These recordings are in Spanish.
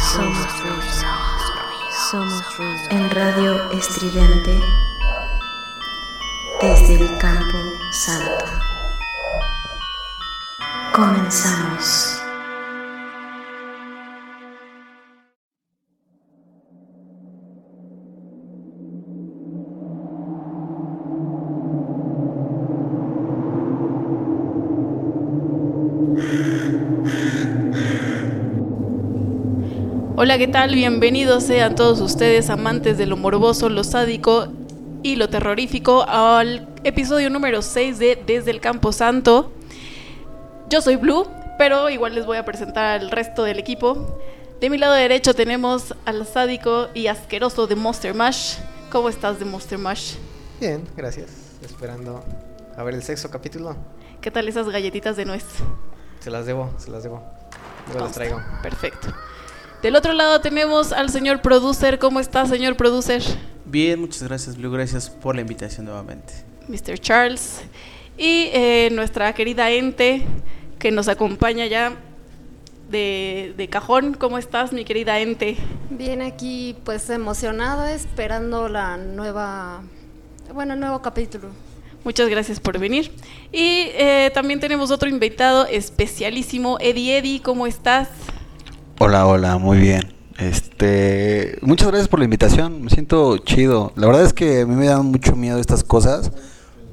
Somos ruido. Somos. En Radio Estridente, desde el Campo Santo. Comenzamos. Hola, ¿qué tal? Bienvenidos sean todos ustedes, amantes de lo morboso, lo sádico y lo terrorífico, al episodio número 6 de Desde el Campo Santo. Yo soy Blue, pero igual les voy a presentar al resto del equipo. De mi lado derecho tenemos al sádico y asqueroso de Monster Mash. ¿Cómo estás de Monster Mash? Bien, gracias. Esperando a ver el sexto capítulo. ¿Qué tal esas galletitas de nuez? Se las debo, se las debo. Luego las traigo. Perfecto. Del otro lado tenemos al señor producer. ¿Cómo está, señor producer? Bien, muchas gracias, Blue. Gracias por la invitación nuevamente. Mr. Charles. Y eh, nuestra querida Ente, que nos acompaña ya de, de cajón. ¿Cómo estás, mi querida Ente? Bien, aquí pues emocionada esperando la nueva, bueno, el nuevo capítulo. Muchas gracias por venir. Y eh, también tenemos otro invitado especialísimo, Eddie Eddie. ¿Cómo estás? Hola, hola, muy bien. Este, muchas gracias por la invitación. Me siento chido. La verdad es que a mí me dan mucho miedo estas cosas,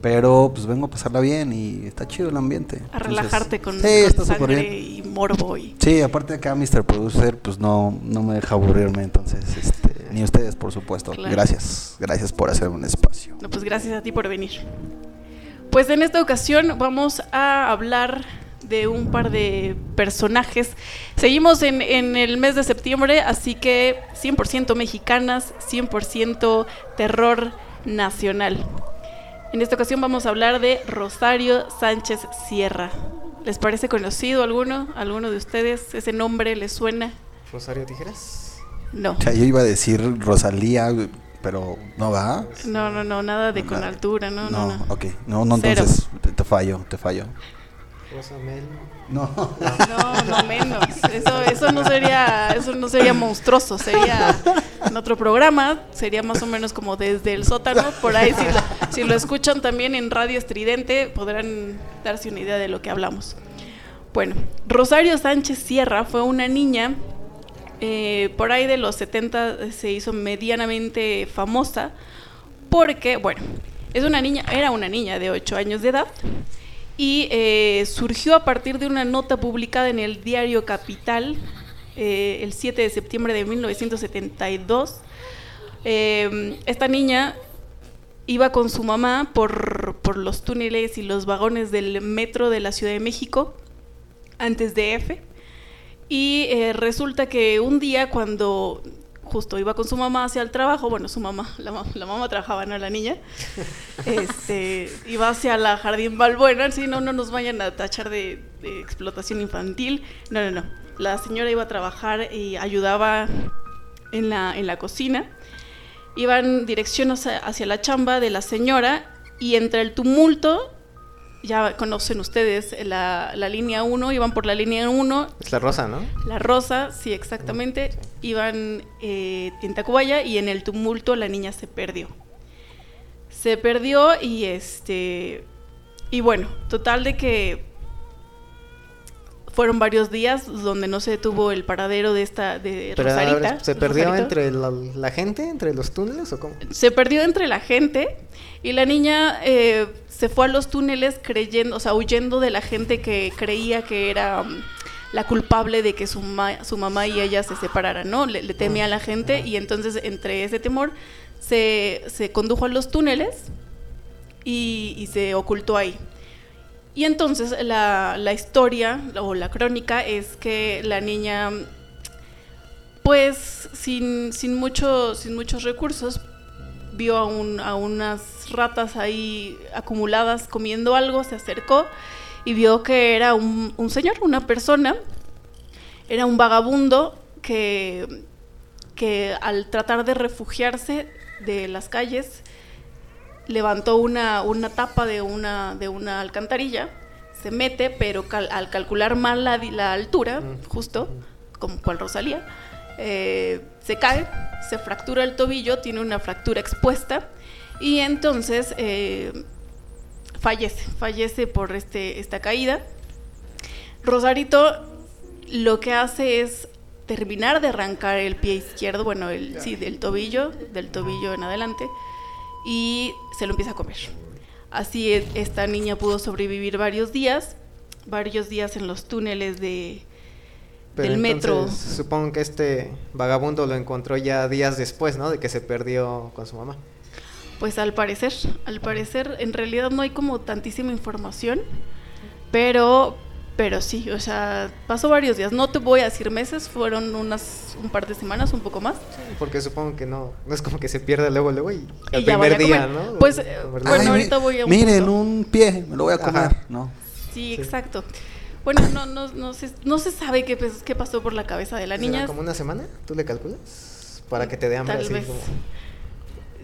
pero pues vengo a pasarla bien y está chido el ambiente. A Entonces, relajarte con, sí, con está súper sangre bien. y morbo. Y... Sí, aparte acá Mr. Producer, pues no, no me deja aburrirme, entonces, este, ni ustedes, por supuesto. Claro. Gracias, gracias por hacerme un espacio. No, pues gracias a ti por venir. Pues en esta ocasión vamos a hablar de un par de personajes. Seguimos en, en el mes de septiembre, así que 100% mexicanas, 100% terror nacional. En esta ocasión vamos a hablar de Rosario Sánchez Sierra. ¿Les parece conocido alguno? ¿Alguno de ustedes? ¿Ese nombre les suena? Rosario Tijeras. No. O sea, yo iba a decir Rosalía, pero no va. No, no, no, nada de con Nada. altura, no, no, no. ok. No, no, entonces te fallo, te fallo. Rosa Mel. No. No, no menos. Eso, eso no sería, eso no sería monstruoso. Sería en otro programa. Sería más o menos como desde el sótano. Por ahí, si lo, si lo escuchan también en Radio Estridente, podrán darse una idea de lo que hablamos. Bueno, Rosario Sánchez Sierra fue una niña. eh, por ahí de los 70 se hizo medianamente famosa porque, bueno, es una niña, era una niña de 8 años de edad y eh, surgió a partir de una nota publicada en el diario Capital eh, el 7 de septiembre de 1972. Eh, esta niña iba con su mamá por, por los túneles y los vagones del metro de la Ciudad de México antes de F. Y eh, resulta que un día cuando justo iba con su mamá hacia el trabajo, bueno, su mamá, la, ma- la mamá trabajaba, no la niña, este, iba hacia la Jardín Balbuena, si no, no nos vayan a tachar de, de explotación infantil. No, no, no. La señora iba a trabajar y ayudaba en la, en la cocina. Iban dirección hacia, hacia la chamba de la señora y entre el tumulto, ya conocen ustedes la, la línea 1, iban por la línea 1, Es la Rosa, ¿no? la Rosa, sí, exactamente. Iban eh, en Tacubaya y en el tumulto la niña se perdió. Se perdió y este. Y bueno, total de que fueron varios días donde no se tuvo el paradero de esta de Pero ver, Rosarita. ¿Se perdió Rosarito. entre la, la gente, entre los túneles o cómo? Se perdió entre la gente y la niña eh, se fue a los túneles creyendo, o sea, huyendo de la gente que creía que era mm, la culpable de que su, ma- su mamá y ella se separaran, ¿no? Le, le temía a la gente y entonces entre ese temor se, se condujo a los túneles y, y se ocultó ahí. Y entonces la, la historia o la crónica es que la niña, pues sin, sin, mucho, sin muchos recursos, vio a, un- a unas ratas ahí acumuladas comiendo algo, se acercó y vio que era un, un señor, una persona, era un vagabundo que, que al tratar de refugiarse de las calles, levantó una, una tapa de una, de una alcantarilla, se mete, pero cal- al calcular mal la, la altura, justo, como cual Rosalía, eh, se cae, se fractura el tobillo, tiene una fractura expuesta y entonces eh, fallece, fallece por este, esta caída. Rosarito lo que hace es terminar de arrancar el pie izquierdo, bueno, el, sí, del tobillo, del tobillo en adelante, y se lo empieza a comer. Así es, esta niña pudo sobrevivir varios días, varios días en los túneles de, Pero del metro. entonces, Supongo que este vagabundo lo encontró ya días después, ¿no? De que se perdió con su mamá. Pues al parecer, al parecer, en realidad no hay como tantísima información, pero, pero sí, o sea, pasó varios días. No te voy a decir meses, fueron unas un par de semanas, un poco más. Porque supongo que no, no es como que se pierda luego, luego y el Y primer día. ¿no? Pues, eh, bueno. Ay, ahorita voy a un Miren, punto. un pie, me lo voy a Ajá. comer, ¿no? Sí, exacto. Bueno, no, no, no, se, no se sabe qué, pues, qué pasó por la cabeza de la ¿Será niña. como una semana? ¿Tú le calculas? Para que te dé hambre Tal así vez. como...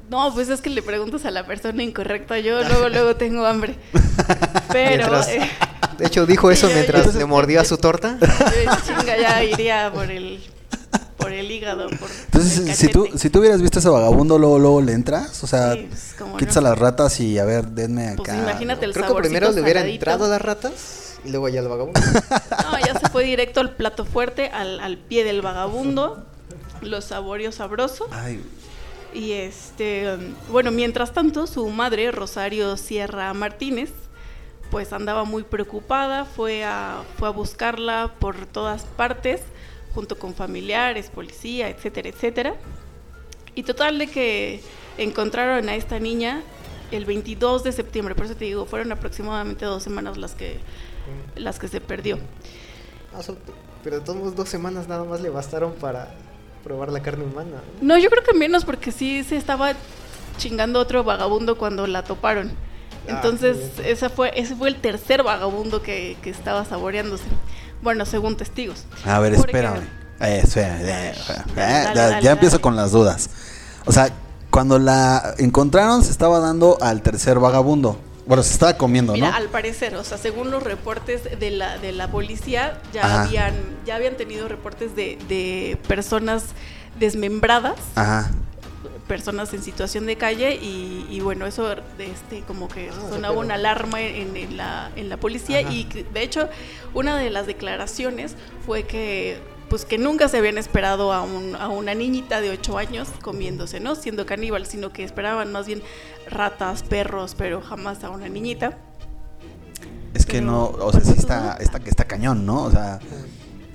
No, pues es que le preguntas a la persona incorrecta. Yo luego, luego tengo hambre. Pero, Mientras- eh, De hecho, dijo eso mientras le mordía a su torta. chinga, ya iría por el, por el hígado. Por Entonces, el si tú, si tú hubieras visto ese vagabundo, luego, luego le entras, o sea, Sí, pues, quitas no. a las ratas y a ver, denme acá. Pues imagínate el Creo que primero le hubieran saladito. entrado las ratas y luego ya el vagabundo. No, ya se fue directo al plato fuerte, al, al pie del vagabundo. Lo saboreó sabroso. Ay, Y este, bueno, mientras tanto, su madre, Rosario Sierra Martínez, pues andaba muy preocupada, fue a, fue a buscarla por todas partes, junto con familiares, policía, etcétera, etcétera. Y total de que encontraron a esta niña el 22 de septiembre, por eso te digo, fueron aproximadamente dos semanas las que, las que se perdió. Ah, pero de todos modos, dos semanas nada más le bastaron para probar la carne humana. No, yo creo que menos porque sí se estaba chingando otro vagabundo cuando la toparon. Ah, Entonces, bien. esa fue, ese fue el tercer vagabundo que, que estaba saboreándose. Bueno, según testigos. a ver, espérame. Eh, espérame, eh. Dale, Eh, dale, ya, empiezo dale. con las dudas. O sea, cuando la encontraron, se estaba dando al tercer vagabundo. Bueno, se estaba comiendo, Mira, ¿no? al parecer, o sea, según los reportes de la, de la policía, ya Ajá. habían, ya habían tenido reportes de, de personas desmembradas, Ajá. Personas en situación de calle, y, y bueno, eso este como que Ah, sonaba una alarma en, en la, en la policía, Ajá. y de hecho, una de las declaraciones fue que pues que nunca se habían esperado a, un- a una niñita de 8 años comiéndose, ¿no? Siendo caníbal, sino que esperaban más bien ratas, perros, pero jamás a una niñita. Es que Pero, no, o sea, pues, sí está, está, está cañón, ¿no? O sea,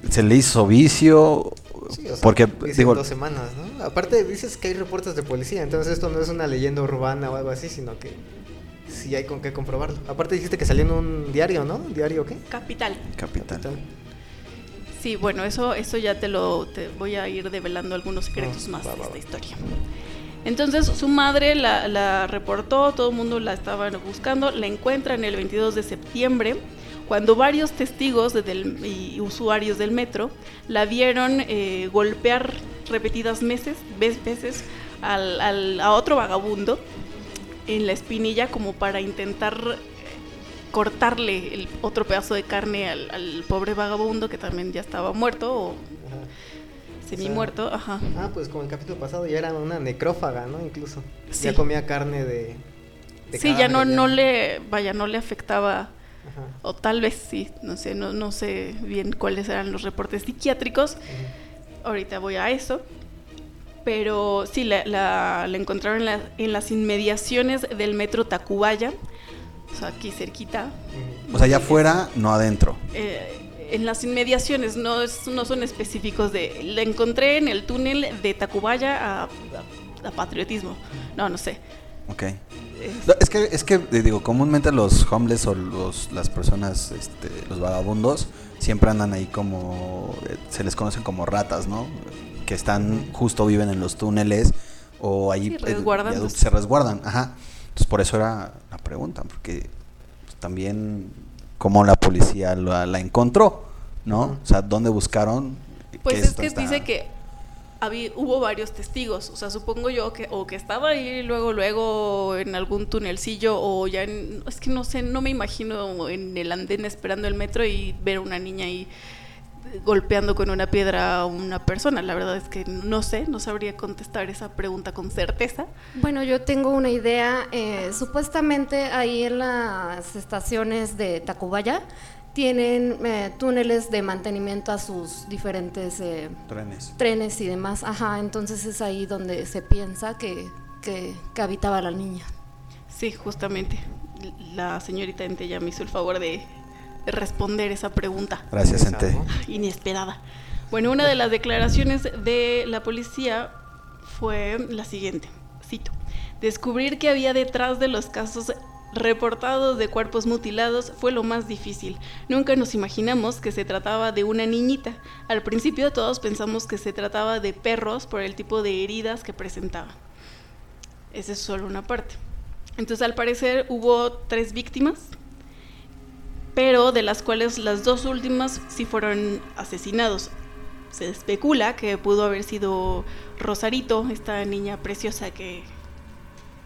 se le hizo vicio. Sí, o sea, porque, digo, dos semanas, ¿no? Aparte dices que hay reportes de policía, entonces esto no es una leyenda urbana o algo así, sino que sí hay con qué comprobarlo. Aparte dijiste que salió en un diario, ¿no? ¿Diario qué? Capital. capital. Sí, bueno, eso, eso ya te lo te voy a ir develando algunos secretos Ah, más va, de va, esta va. historia. Entonces su madre la, la reportó, todo el mundo la estaba buscando, la encuentran el 22 de septiembre, cuando varios testigos del- y usuarios del metro la vieron eh, golpear repetidas meses, veces al- al- a otro vagabundo en la espinilla como para intentar eh, cortarle el otro pedazo de carne al, al pobre vagabundo que también ya estaba muerto o semi muerto, ajá. Ah, pues como el capítulo pasado ya era una necrófaga, ¿no? Incluso. Sí. Ya comía carne de... de Sí, ya no, cadáver, no le, vaya, no le afectaba, Ajá. o tal vez sí, no sé, no, no sé bien cuáles eran los reportes psiquiátricos. Ahorita voy a eso. Pero sí, la, la- la encontraron en, la- en las inmediaciones del metro Tacubaya, o sea, aquí cerquita. O sea, ya fuera, no adentro. Eh, en las inmediaciones, no, es- no son específicos de... La encontré en el túnel de Tacubaya a, a- a Patriotismo. No, no sé. Ok. No, Es que, es que eh, digo, comúnmente los homeless o los, las personas, este, los vagabundos, siempre andan ahí como, eh, se les conocen como ratas, ¿no? Que están, justo viven en los túneles o ahí Sí, viaductos se resguardan, ajá. Entonces por eso era la pregunta, porque pues, también como la policía la, la encontró, ¿no? O sea, ¿dónde buscaron? Pues ¿Qué es que está- dice que había, hubo varios testigos, o sea, supongo yo que o que estaba ahí luego luego en algún tunelcillo o ya en, es que no sé, no me imagino en el andén esperando el metro y ver a una niña ahí golpeando con una piedra a una persona. La verdad es que no sé, no sabría contestar esa pregunta con certeza. Bueno, yo tengo una idea. eh, supuestamente ahí en las estaciones de Tacubaya tienen eh, túneles de mantenimiento a sus diferentes eh, Trenes. trenes y demás. Ajá, entonces es ahí donde se piensa que, que, que habitaba la niña. Sí, justamente. La señorita Ente ya me hizo el favor de de responder esa pregunta. Gracias, gente. ¿no? inesperada. Bueno, una de las declaraciones de la policía fue la siguiente, cito, descubrir que había detrás de los casos reportados de cuerpos mutilados fue lo más difícil. Nunca nos imaginamos que se trataba de una niñita. Al principio todos pensamos que se trataba de perros por el tipo de heridas que presentaban. Esa es solo una parte. Entonces, al parecer, hubo tres víctimas, pero de las cuales las dos últimas sí fueron asesinados. Se especula que pudo haber sido Rosarito, esta niña preciosa que,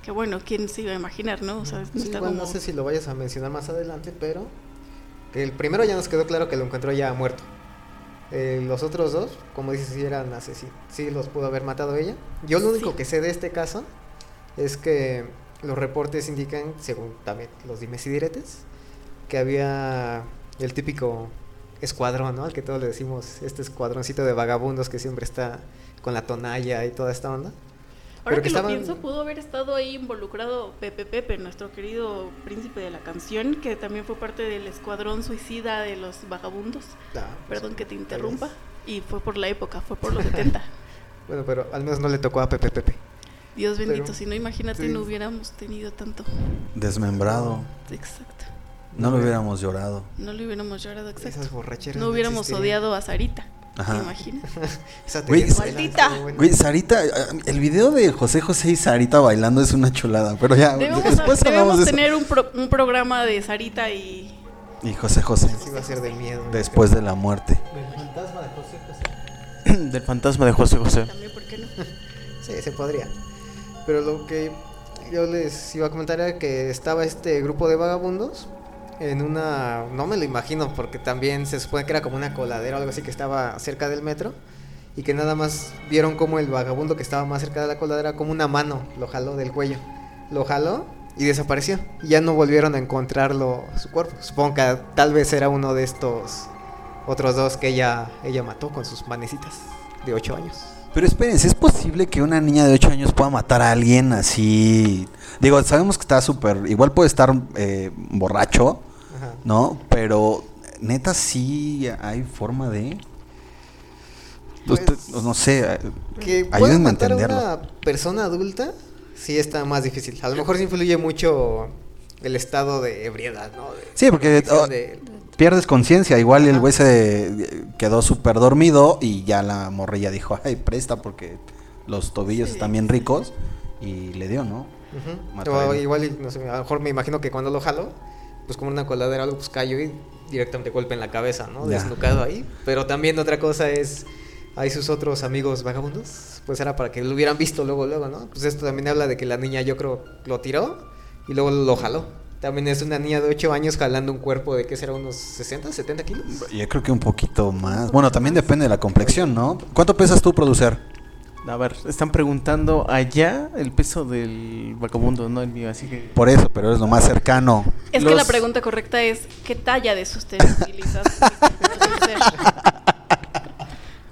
que bueno, quién se iba a imaginar, ¿no? O sea, Sí, está igual como- no sé si lo vayas a mencionar más adelante, pero que el primero ya nos quedó claro que lo encontró ya muerto. Eh, los otros dos, como dices, sí eran asesinos. Sí los pudo haber matado ella. Yo lo único Sí. que sé de este caso es que los reportes indican, según también los dimes y diretes, que había el típico escuadrón, ¿no? Al que todos le decimos este escuadroncito de vagabundos que siempre está con la tonalla y toda esta onda. Ahora pero que, que lo pienso, pudo haber estado ahí involucrado Pepe Pepe, nuestro querido príncipe de la canción, que también fue parte del escuadrón suicida de los vagabundos. Ah, pues, Perdón que te interrumpa. Y fue por la época, fue por los 70. Bueno, pero al menos no le tocó a Pepe Pepe. Dios bendito, Pero- si no, imagínate, sí. no hubiéramos tenido tanto. Desmembrado. Exacto. No lo hubiéramos llorado. No le hubiéramos llorado, exacto. Esas borracheras. No hubiéramos existirían. odiado a Sarita. Ajá. ¿Te imaginas? Esa Güey, teoría Maldita. Güey, Sarita, el video de José José y Sarita bailando es una chulada, pero ya, Debemos, después hablamos debemos de tener un, pro- un programa de Sarita y... Y José José, Sí va a ser de miedo. después de la muerte. Del fantasma de José José. También, ¿por qué no? Sí, se podría. Pero lo que yo les iba a comentar era que estaba este grupo de vagabundos en una... No me lo imagino porque también se supone que era como una coladera o algo así que estaba cerca del metro. Y que nada más vieron como el vagabundo que estaba más cerca de la coladera, como una mano, lo jaló del cuello. Lo jaló y desapareció. Y ya no volvieron a encontrarlo, su cuerpo. Supongo que tal vez era uno de estos otros dos que ella, ella mató con sus manecitas de 8 años. Pero espérense, ¿es posible que una niña de 8 años pueda matar a alguien así? Digo, sabemos que está súper, igual puede estar eh, borracho, Ajá. ¿no? Pero neta sí hay forma de... Usted, Pues, no sé, eh, Que ayúdenme a matar a entenderlo. una persona adulta, sí está más difícil. A lo mejor sí influye mucho el estado de ebriedad, ¿no? De- Sí, porque oh, de- pierdes conciencia. Igual el güey se quedó súper dormido y ya la morrilla dijo, ay, presta porque los tobillos Sí. están bien ricos. Y le dio, ¿no? O igual, y, no sé, a lo mejor me imagino que cuando lo jalo, pues como una coladera o algo, pues cayó y directamente golpe en la cabeza, ¿no? Ya. Desnucado ahí. Pero también otra cosa es, hay sus otros amigos vagabundos, pues era para que lo hubieran visto luego, luego, ¿no? Pues esto también habla de que la niña yo creo lo tiró y luego lo jaló. También es una niña de 8 años jalando un cuerpo de, ¿qué será? ¿Unos 60, 70 kilos? Yo creo que un poquito más. Bueno, también depende de la complexión, ¿no? ¿Cuánto pesas tú, producer? A ver, están preguntando allá el peso del vagabundo, no el mío, así que... Por eso, pero es lo más cercano. Es que la pregunta correcta es, ¿qué talla de sostén utilizas?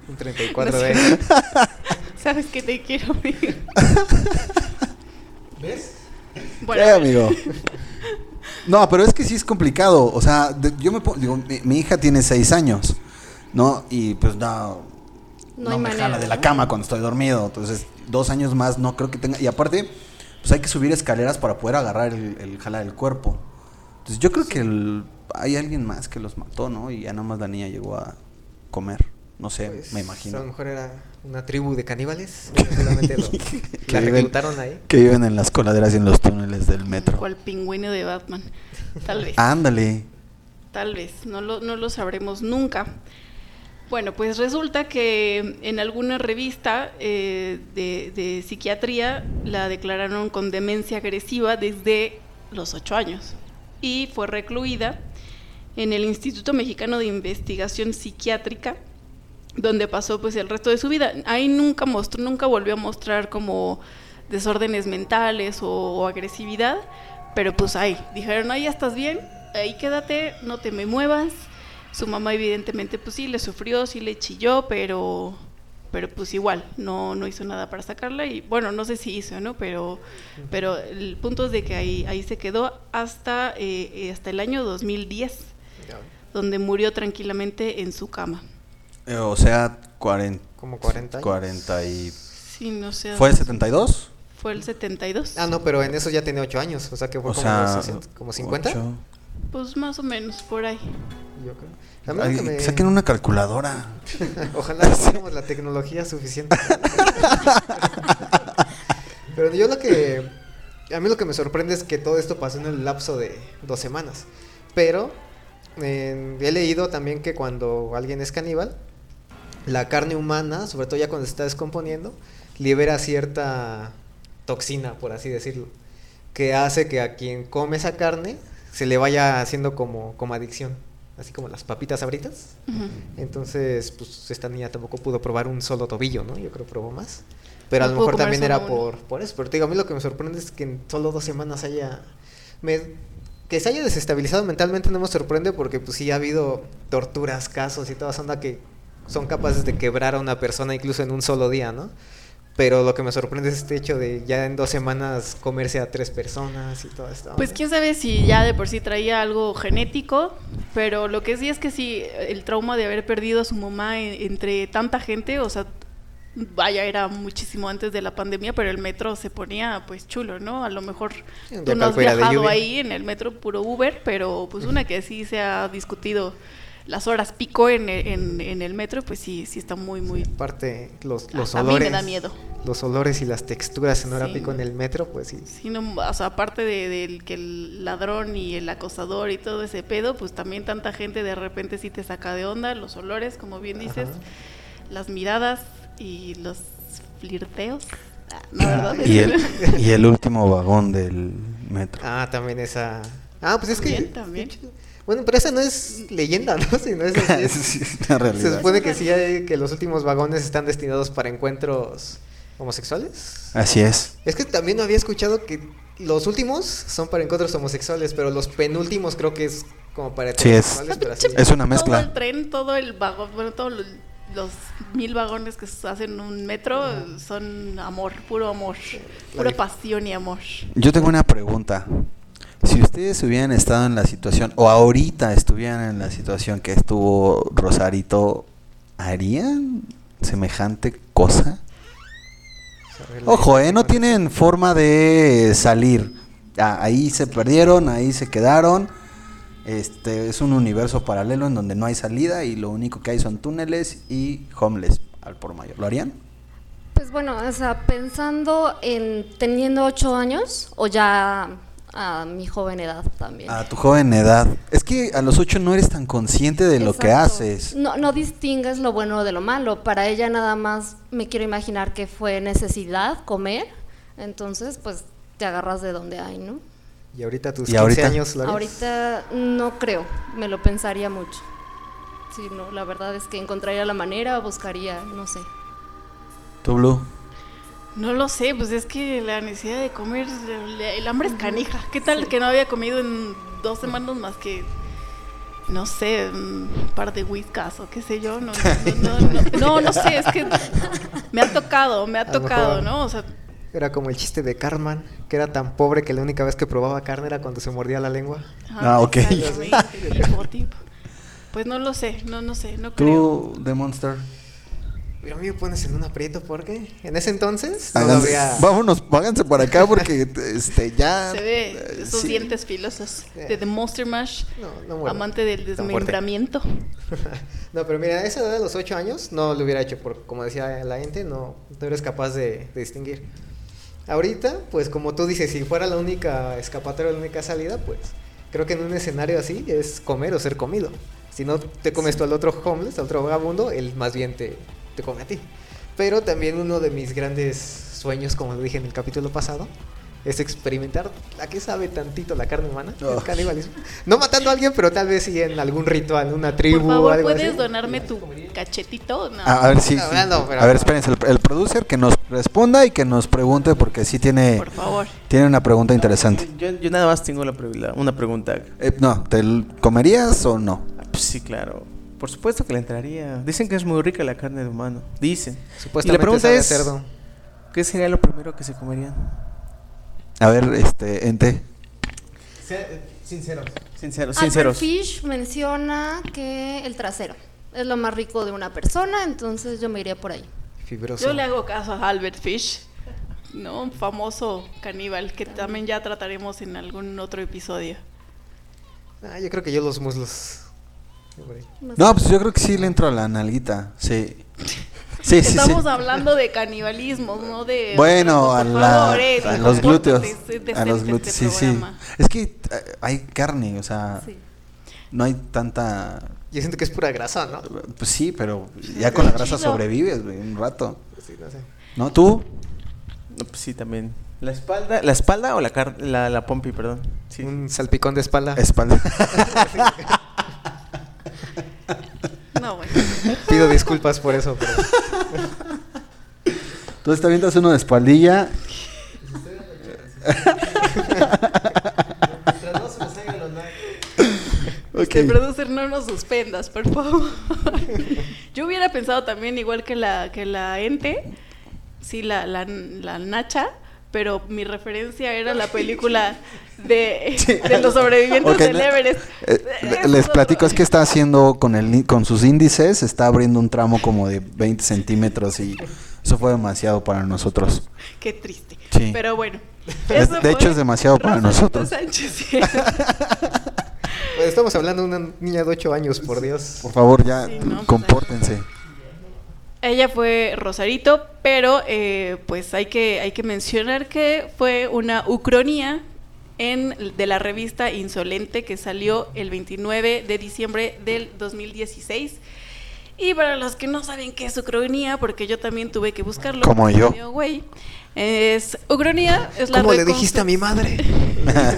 Un 34 No de... Sabes que te quiero, amigo. ¿Ves? Bueno, Eh, amigo. No, pero es que sí es complicado. O sea, de- yo me pongo, digo, mi, mi hija tiene seis años, ¿no? Y pues no, No no, hay me manera, jala de la cama cuando estoy dormido. Entonces, dos años más no creo que tenga. Y aparte, pues hay que subir escaleras para poder agarrar el, el jala del cuerpo. Entonces yo creo que el- hay alguien más que los mató, ¿no? Y ya nada más la niña llegó a comer. No sé, Pues, me A lo imagino. mejor era una tribu de caníbales. Solamente lo, Que la viven- reclutaron ahí. Que viven en las coladeras y en los túneles del metro. Cual pingüino de Batman. Tal vez. Ándale. Tal vez, no lo, no lo sabremos nunca. Bueno, pues resulta que en alguna revista eh, de, psiquiatría la declararon con demencia agresiva desde los ocho años y fue recluida en el Instituto Mexicano de Investigación Psiquiátrica, donde pasó pues el resto de su vida. Ahí nunca mostró, nunca volvió a mostrar como desórdenes mentales o, o agresividad, pero pues ahí dijeron, ahí estás bien, ahí quédate, no te me muevas. Su mamá evidentemente pues sí le sufrió, sí le chilló, pero pero pues igual no no hizo nada para sacarla y bueno no sé si hizo no pero pero el punto es de que ahí ahí se quedó hasta eh, hasta el año 2010 donde murió tranquilamente en su cama Eh, o sea, 40, Como 40 años. 40 y... sí no sé ¿Fue el 72? fue el 72 Ah, no, pero en eso ya tenía 8 años. O sea que fue O como, sea, los 60, como 50. ocho. Pues más o menos por ahí Yo creo. A Ay, que me- Saquen una calculadora. Ojalá tuviéramos la tecnología suficiente. Pero yo lo que. A mí lo que me sorprende es que todo esto pasó en el lapso de dos semanas. Pero eh, he leído también que cuando alguien es caníbal, la carne humana, sobre todo ya cuando se está descomponiendo, libera cierta toxina, por así decirlo, que hace que a quien come esa carne se le vaya haciendo como, como adicción, así como las papitas abritas. Entonces, pues esta niña tampoco pudo probar un solo tobillo, ¿no? Yo creo que probó más. Pero a lo mejor también era uno. por, por eso. Pero te digo, a mí lo que me sorprende es que en solo dos semanas haya... me- que se haya desestabilizado mentalmente no me sorprende porque pues sí ha habido torturas, casos y toda esa onda que son capaces de quebrar a una persona incluso en un solo día, ¿no? Pero lo que me sorprende es este hecho de ya en dos semanas comerse a tres personas y todo esto. Pues quién sabe si ya de por sí traía algo genético, pero lo que sí es que sí, el trauma de haber perdido a su mamá en- entre tanta gente, o sea, vaya, era muchísimo antes de la pandemia, pero el metro se ponía pues chulo, ¿no? A lo mejor tú no has viajado ahí en el metro puro Uber, pero pues una que sí se ha discutido las horas pico en, el- en, en el metro, pues sí, sí está muy, muy... Aparte, los, los a mí me olores. da miedo. Los olores y las texturas en hora Sí. pico en el metro, pues sí. Sí, no, o sea, aparte de, del que el ladrón y el acosador y todo ese pedo, pues también tanta gente de repente sí te saca de onda, los olores, como bien dices, las miradas y los flirteos. Ah, no, ¿verdad? Y el, y el último vagón del metro. Ah, también esa. Ah, pues es que. También, también. Bueno, pero esa no es leyenda, ¿no? Es, es- Sí, es una se realidad. supone que sí hay que los últimos vagones están destinados para encuentros homosexuales. Así es. Es que también había escuchado que los últimos son para encuentros homosexuales, pero los penúltimos creo que es como para Sí, es- heterosexuales, pero así. Es una Todo mezcla. el tren, todo el vagón, bueno, todos los, los mil vagones que se hacen en un metro son amor, puro amor, pura pasión y amor. Yo tengo una pregunta. Si ustedes hubieran estado en la situación, o ahorita estuvieran en la situación que estuvo Rosarito, ¿harían semejante cosa? Ojo, eh, no tienen forma de salir. Ah, ahí se perdieron, ahí se quedaron. Este es un universo paralelo en donde no hay salida y lo único que hay son túneles y homeless al por mayor. ¿Lo harían? Pues bueno, o sea, pensando en teniendo ocho años o ya a mi joven edad también. A tu joven edad. Es que a los ocho no eres tan consciente de lo que haces. No, no distingues lo bueno de lo malo. Para ella nada más me quiero imaginar que fue necesidad comer. Entonces, pues te agarras de donde hay, ¿no? Y ahorita tus ¿Y 15 ahorita? años, ¿lo harías? Ahorita no creo, me lo pensaría mucho. Sí, no, la verdad es que encontraría la manera, buscaría, no sé. ¿Tú, Blue? No lo sé, pues es que la necesidad de comer, el, hambre es canija. ¿Qué tal que no había comido en dos semanas más que, no sé, un par de whiskas o qué sé yo? No, no, no, no, no, no sé, es que me ha tocado, me ha A tocado, mejor. ¿no? O sea, Era como el chiste de Carmen, que era tan pobre que la única vez que probaba carne era cuando se mordía la lengua. Ah, ok. exactamente, tipo, tipo. Pues no lo sé, no, no sé, no creo. ¿Tú, The Monster? Pero a mí me pones en un aprieto porque en ese entonces no lo Háganse- había... Vámonos, váganse para acá porque este, ya. Se ve eh, esos sí. dientes filosos de The Monster Mash, No, no amante del desmembramiento. No, pero mira, a esa edad de los 8 años no lo hubiera hecho, porque como decía la gente, no, no eres capaz de, de distinguir. Ahorita, pues como tú dices, si fuera la única escapatoria, la única salida, pues creo que en un escenario así es comer o ser comido. Si no te comes tú al otro homeless, al otro vagabundo, él más bien te, te come a ti. Pero también uno de mis grandes sueños, como lo dije en el capítulo pasado, es experimentar a qué sabe tantito la carne humana, el Oh. canibalismo. No matando a alguien, pero tal vez sí en algún ritual, una tribu Por o favor, algo ¿puedes así. donarme tu cachetito? No. A, a ver, sí. No, sí. no, pero- a ver, espérense. El, el producer que nos responda y que nos pregunte porque sí tiene, Por favor. tiene una pregunta interesante. Yo, yo nada más tengo la pre- la- una pregunta. Eh, no, ¿te comerías o no? Ah, pues sí, claro. Por supuesto que le entraría. Dicen que es muy rica la carne de humano. Dicen. Supuestamente y la pregunta es, cerdo. ¿qué sería lo primero que se comerían? A ver, este, ente. Sinceros. Sinceros, Albert sinceros. Fish menciona que el trasero es lo más rico de una persona, entonces yo me iría por ahí. Fibroso. Yo le hago caso a Albert Fish, ¿no? Un famoso caníbal que también ya trataremos en algún otro episodio. Ah, yo creo que yo los muslos. No, pues yo creo que sí le entro a la nalguita. Sí. Sí, sí, sí. Estamos hablando de canibalismo, no de... Bueno, a, Por la- favor, Eddie, a los glúteos. es decente A los este glúteos, sí, sí. programa. Es que eh, hay carne, o sea, Sí. no hay tanta... Yo siento que es pura grasa, ¿no? Pues sí, pero ya con la grasa sobrevives, güey, un rato. Sí, no sé. ¿No? ¿Tú? No, pues sí, también. ¿La espalda, la espalda o la car la, la pompi, perdón? Sí. Un salpicón de espalda. Espalda. No, bueno. Pido disculpas por eso, pero. Tú te avientas uno de espaldilla. Este producer, no nos suspendas, por favor. Yo hubiera pensado también, igual que la, que la ente, sí, la, la, la Nacha, pero mi referencia era la película de, de los sobrevivientes Ok, del Everest. eh, Es les platico, es que está haciendo con, el, con sus índices, está abriendo un tramo como de 20 centímetros y eso fue demasiado para nosotros. Qué triste. Sí. Pero bueno. De- eso de fue hecho, es demasiado para nosotros. Sánchez, sí. Pues estamos hablando de una niña de 8 años, por Dios. Por favor, ya Sí, no, pues, compórtense. Ella fue Rosarito, pero eh, pues hay que, hay que mencionar que fue una ucronía en, de la revista Insolente que salió el 29 de diciembre del 2016. Y para los que no saben qué es ucronía, porque yo también tuve que buscarlo. Como yo. güey, es ucronía es la ¿Cómo le dijiste a mi madre?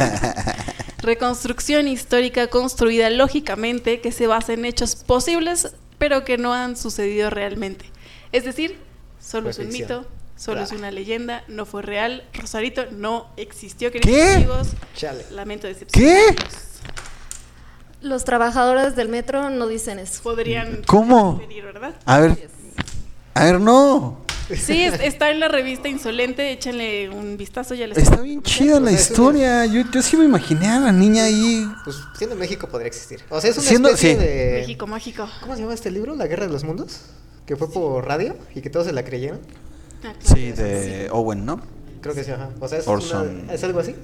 Reconstrucción histórica construida lógicamente que se basa en hechos posibles, pero que no han sucedido realmente. Es decir, solo es un mito, solo es una leyenda, no fue real. Rosarito no existió, queridos ¿Qué? amigos. Chale. Lamento ¿Qué? decepcionarlos. Los trabajadores del metro no dicen eso. Podrían ¿Cómo? venir, ¿verdad? A ver, a ver, no. Sí, es- está en la revista Insolente, échenle un vistazo, ya les Está bien chida la historia. Yo, yo sí me imaginé a la niña ahí. Pues siendo México podría existir. O sea, es una Siendo- especie sí. de. México mágico. ¿Cómo se llama este libro? La Guerra de los Mundos. Que fue por radio y que todos se la creyeron. Ah, claro. Sí, de Owen, ¿no? Creo que sí, ajá. O sea, es, Orson. una- ¿es algo así.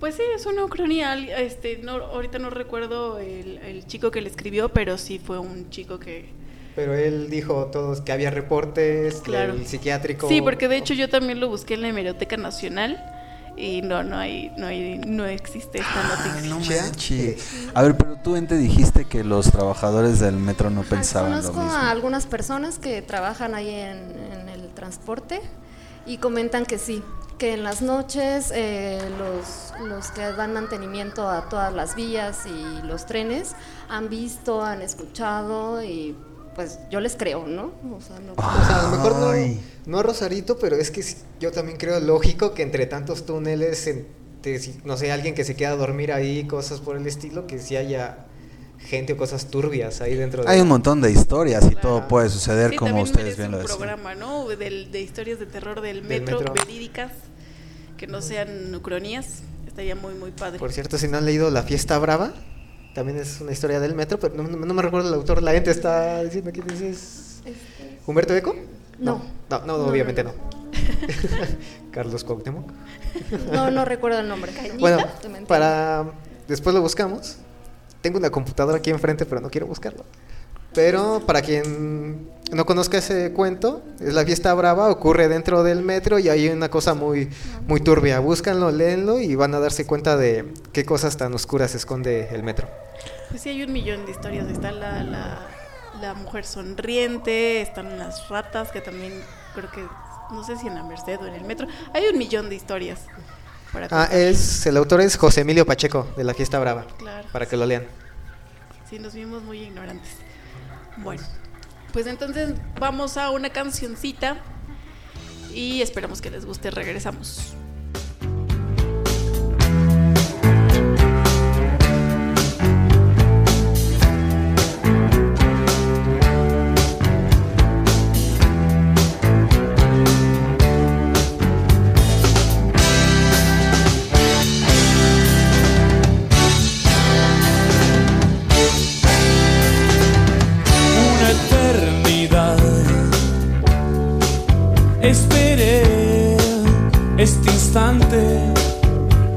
Pues sí, es una ucronía. al- Este, no, ahorita no recuerdo el, el chico que le escribió, pero sí fue un chico que... Pero él dijo todos que había reportes, Claro. el psiquiátrico. Sí, porque de hecho yo también lo busqué en la Hemeroteca Nacional y no, no hay, no hay, no existe esta Ah, noticia. no. A ver, pero tú ente dijiste que los trabajadores del metro no pensaban lo Conozco mismo. a algunas personas que trabajan ahí en, en el transporte y comentan que sí, que en las noches eh, los, los que dan mantenimiento a todas las vías y los trenes han visto, han escuchado y pues yo les creo, ¿no? O sea, no- O sea, a lo mejor no, no Rosarito, pero es que yo también creo lógico que entre tantos túneles, entre, si- no sé, alguien que se queda a dormir ahí, cosas por el estilo, que sí haya gente o cosas turbias ahí dentro de Hay un montón de historias y Claro. todo puede suceder Sí, como ustedes bien lo un decían. programa, ¿no? Del- de historias de terror del Del metro, metro. verídicas, que no sean ucronías. Estaría muy, muy padre. Por cierto, si no han leído La Fiesta Brava, también es una historia del metro, pero no, no- me recuerdo el autor, la gente está diciendo que dices... ¿Humberto Eco? No. No, no, No, obviamente no. Carlos Cuauhtémoc. No, no recuerdo el nombre. Bueno, Te mentí. para... Después lo buscamos. Tengo una computadora aquí enfrente, pero no quiero buscarlo. Pero para quien no conozca ese cuento, es la fiesta brava, ocurre dentro del metro y hay una cosa muy, muy turbia. Búscanlo, léenlo y van a darse cuenta de qué cosas tan oscuras esconde el metro. Pues sí, hay un millón de historias. Está la, la, la mujer sonriente, están las ratas, que también creo que, no sé si en la Merced o en el metro. Hay un millón de historias. Para Ah, es, el autor es José Emilio Pacheco, de la fiesta brava, Claro. para que lo lean. Sí, nos vimos muy ignorantes. Bueno, pues entonces vamos a una cancioncita y esperamos que les guste. Regresamos.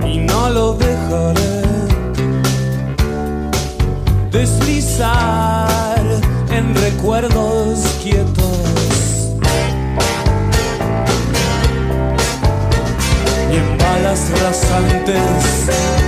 Y no lo dejaré deslizar en recuerdos quietos. Y en balas rasantes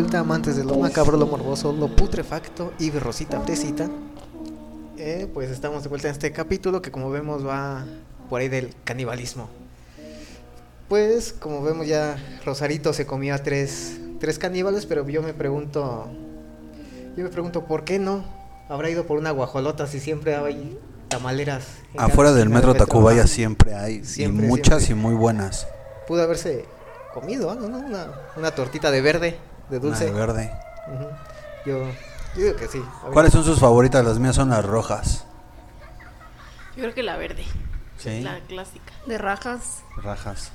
vuelta, amantes de lo macabro, lo morboso, lo putrefacto y Rosita Fresita. Eh, pues estamos de vuelta en este capítulo que como vemos va por ahí del canibalismo. Pues como vemos ya Rosarito se comía a tres, tres caníbales, pero yo me pregunto, yo me pregunto por qué no habrá ido por una guajolota si siempre hay tamaleras. Afuera del metro Tacubaya siempre hay. Siempre, y muchas siempre. y muy buenas. Pudo haberse comido ¿no? Una, una tortita de verde, de dulce. Una de verde. Ujú. Yo, yo digo que sí. ¿Cuáles son sus favoritas? Las mías son las rojas. Yo creo que la verde. Sí. La clásica. De rajas. Rajas.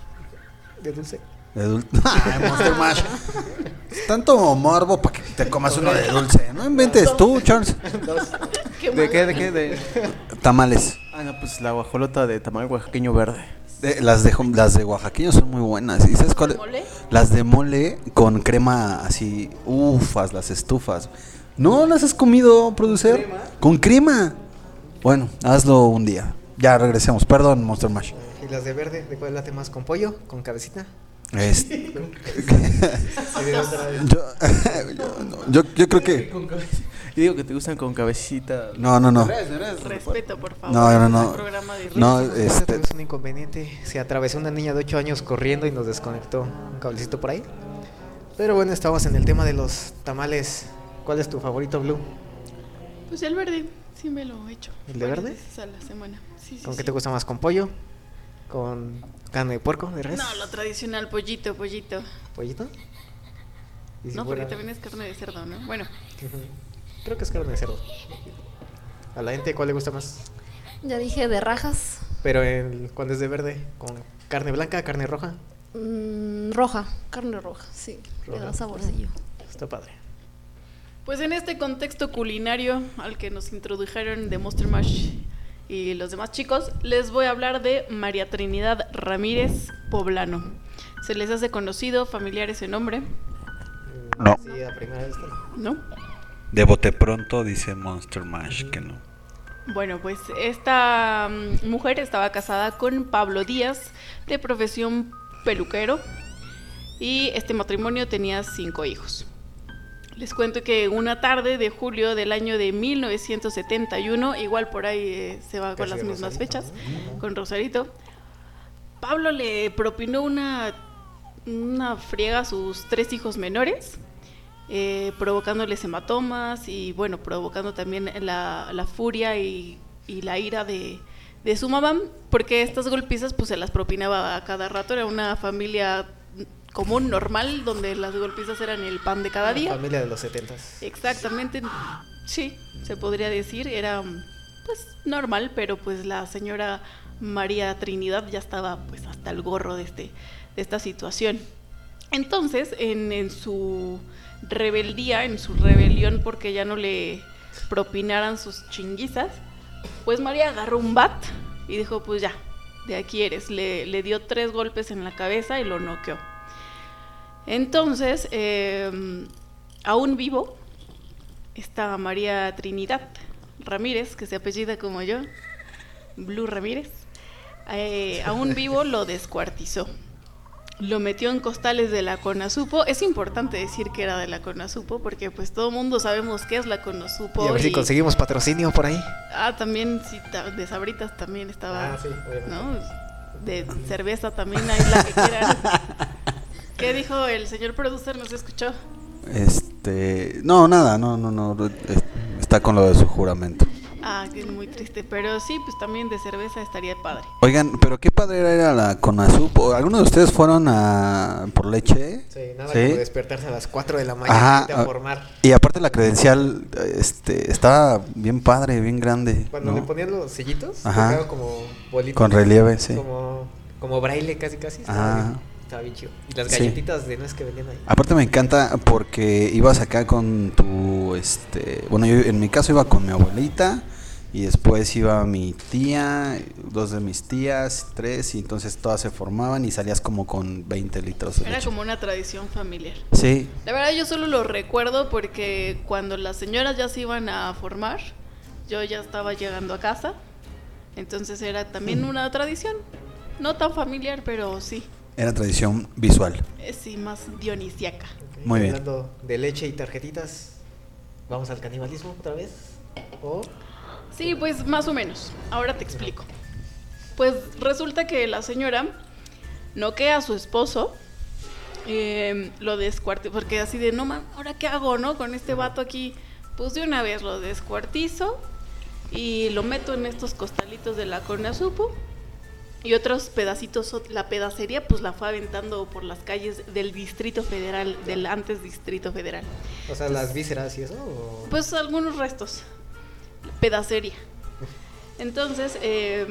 De dulce. De dulce. Monster Mash. Tanto morbo para que te comas uno de dulce. No inventes tú, Charles. ¿De qué? ¿De qué? De... Tamales. Ah, no, pues la guajolota de tamal oaxaqueño verde. De- las, de, las de oaxaqueño son muy buenas. ¿Y sabes cuál? ¿Mole? Las de mole con crema así. Ufas, las estufas. ¿No las has comido, producer? Con crema. Bueno, hazlo un día. Ya regresemos. Perdón, Monster Mash. ¿Y las de verde? ¿De cuál late más? ¿Con pollo? ¿Con cabecita? Es- ¿Y de otra vez? yo, yo, no, yo, yo creo que. Y digo que te gustan con cabecita. No, no, no. Respeto, por favor. No, no, Es no. programa de No, este. Tuvimos un inconveniente. Se atravesó una niña de 8 años corriendo y nos desconectó un cablecito por ahí. Pero bueno, estamos en el tema de los tamales. ¿Cuál es tu favorito, Blue? Pues el verde, sí me lo he hecho. ¿El de verde? a la semana. Sí, sí, ¿Con qué te gusta más? ¿Con pollo? ¿Con carne de puerco? ¿De res? No, lo tradicional, pollito, pollito. ¿Pollito? ¿Y si No, porque también es carne de cerdo, ¿no? Bueno. Creo que es carne de cerdo. ¿A la gente cuál le gusta más? Ya dije de rajas. Pero el, cuando es de verde, ¿con carne blanca, carne roja? Mm, roja, carne roja, sí. Le Roja. da saborcillo. Está padre. pues en este contexto culinario al que nos introdujeron de Monster Mash y los demás chicos, les voy a hablar de María Trinidad Ramírez Poblano. Se les hace conocido, familiar ese nombre, No. Sí, a primera vez. no. ¿No? De bote pronto dice Monster Mash que no. Bueno, pues esta mm, mujer estaba casada con Pablo Díaz, de profesión peluquero, y este matrimonio tenía cinco hijos. Les cuento que una tarde de julio del año de 1971, igual por ahí eh, se va con Casi las mismas Rosarito, fechas, con Rosarito, Pablo le propinó una, una friega a sus tres hijos menores, eh, provocándoles hematomas y bueno, provocando también la, la furia y, y la ira de, de su mamá, porque estas golpizas pues se las propinaba a cada rato, era una familia común, normal, donde las golpizas eran el pan de cada Una día. Familia de los setentas. Exactamente, sí, se podría decir, era pues normal, pero pues la señora María Trinidad ya estaba pues hasta el gorro de este de esta situación. Entonces, en, en su rebeldía, en su rebelión porque ya no le propinaran sus chinguizas, pues María agarró un bat y dijo, pues ya, de aquí eres. Le, le dio tres golpes en la cabeza y lo noqueó. Entonces, eh, aún vivo, está María Trinidad Ramírez, que se apellida como yo, Blue Ramírez. Eh, aún vivo lo descuartizó. Lo metió en costales de la Conasupo. Es importante decir que era de la Conasupo porque pues todo el mundo sabemos qué es la Conasupo. Y a ver si conseguimos patrocinio por ahí. Ah, también sí, de Sabritas también estaba. Ah, sí. ¿no? De cerveza también hay la que quieran. ¿Qué dijo el señor producer? ¿Nos escuchó? Este. No, nada, no, no, no. es- Está con lo de su juramento. Ah, que es muy triste. Pero sí, pues también de cerveza estaría padre. Oigan, pero qué padre era la Conasup. ¿O ¿Algunos de ustedes fueron a por leche? Sí, nada ¿Sí? como despertarse a las 4 de la mañana Ajá. a formar. Y aparte la credencial, este, estaba bien padre, bien grande. Cuando ¿no? le ponían los sellitos, Ajá. como bolitas. Con relieve, sí. Como, como braille casi casi. Ajá. bien, estaba bien chido. Y las Sí. galletitas de nuez que vendían ahí. Aparte me encanta porque ibas acá con tu, este, bueno, yo en mi caso iba con mi abuelita y después iba mi tía, dos de mis tías, tres y entonces todas se formaban y salías como con 20 litros de Era leche. como una tradición familiar. Sí, La verdad yo solo lo recuerdo porque cuando las señoras ya se iban a formar, yo ya estaba llegando a casa. Entonces era también una tradición. No tan familiar, pero sí. Era tradición visual. Eh, sí, más dionisiaca. Ok, Muy bien. Hablando de leche y tarjetitas, ¿vamos al canibalismo otra vez? ¿O Sí, pues más o menos. Ahora te explico. Pues resulta que la señora noquea a su esposo, eh, lo descuartiza, porque así de, no man, ¿ahora qué hago, no? Con este vato aquí, pues de una vez lo descuartizo y lo meto en estos costalitos de la Conasupo y otros pedacitos, la pedacería, pues la fue aventando por las calles del Distrito Federal, del antes Distrito Federal. o sea, las vísceras y eso? o- Pues algunos restos. Pedacería. Entonces, eh,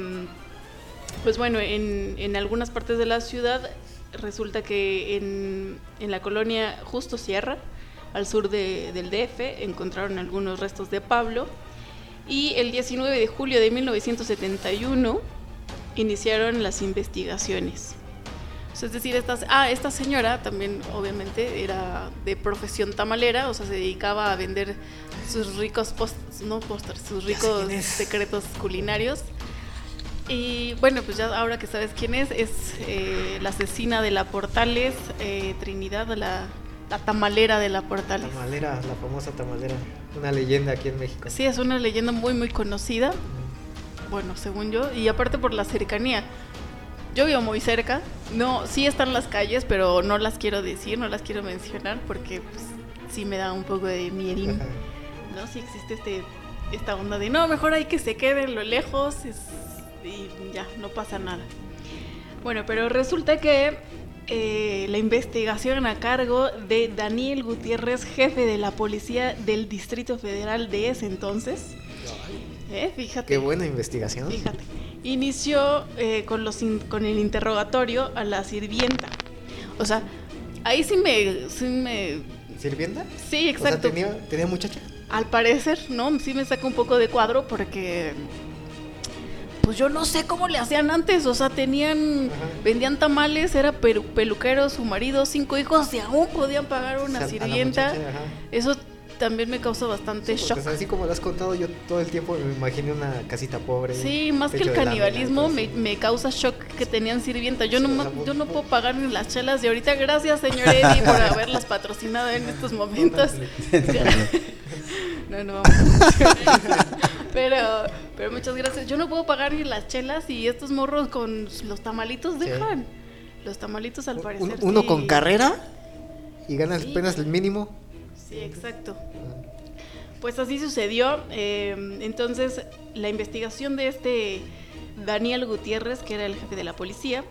pues bueno, en, en algunas partes de la ciudad resulta que en, en la colonia Justo Sierra, al sur de- del DF, encontraron algunos restos de Pablo. Y el 19 de julio de 1971 iniciaron las investigaciones. O sea, es decir, esta, ah, esta señora también obviamente era de profesión tamalera, o sea, se dedicaba a vender sus ricos post, no pósters, sus ricos secretos culinarios. Y bueno, pues ya ahora que sabes quién es, es eh, la asesina de la Portales, eh, Trinidad, la, la tamalera de la Portales. Tamalera, la famosa tamalera. Una leyenda aquí en México. Sí, es una leyenda muy, muy conocida. Bueno, según yo. Y aparte por la cercanía. Yo vivo muy cerca. No, sí están las calles, pero no las quiero decir, no las quiero mencionar porque pues, sí me da un poco de. Ajá. ¿No? Sí existe este, esta onda de no, mejor hay que se quede en lo lejos es- y ya, no pasa nada. Bueno, pero resulta que eh, la investigación a cargo de Daniel Gutiérrez, jefe de la policía del Distrito Federal de ese entonces, eh, fíjate. Qué buena investigación. Fíjate. Inició eh, con, los in- con el interrogatorio a la sirvienta. O sea, ahí sí me... Sí, me, ¿Sirvienta? sí O sea, exacto. ¿tenía, tenía muchacha? Al parecer, ¿no? Sí me saca un poco de cuadro porque... Pues yo no sé cómo le hacían antes, o sea, tenían, Ajá. vendían tamales, era peluquero, su marido, cinco hijos y aún podían pagar una O sea, sirvienta. muchacha. Eso también me causa bastante Sí, shock. porque, así como lo has contado, yo todo el tiempo me imaginé una casita pobre. Sí, más que el lámina, canibalismo me, me causa shock que tenían sirvienta. Yo Sí, no, sea, yo no por- puedo pagar ni las chelas y ahorita gracias señor Eddie por haberlas patrocinado en estos momentos. No, no pero, pero muchas gracias. Yo no puedo pagar ni las chelas y estos morros con los tamalitos dejan. Los tamalitos al parecer. uno sí. con carrera y ganas apenas el mínimo. Sí, exacto. Pues así sucedió. eh, entonces, la investigación de este Daniel Gutiérrez, que era el jefe de la policía,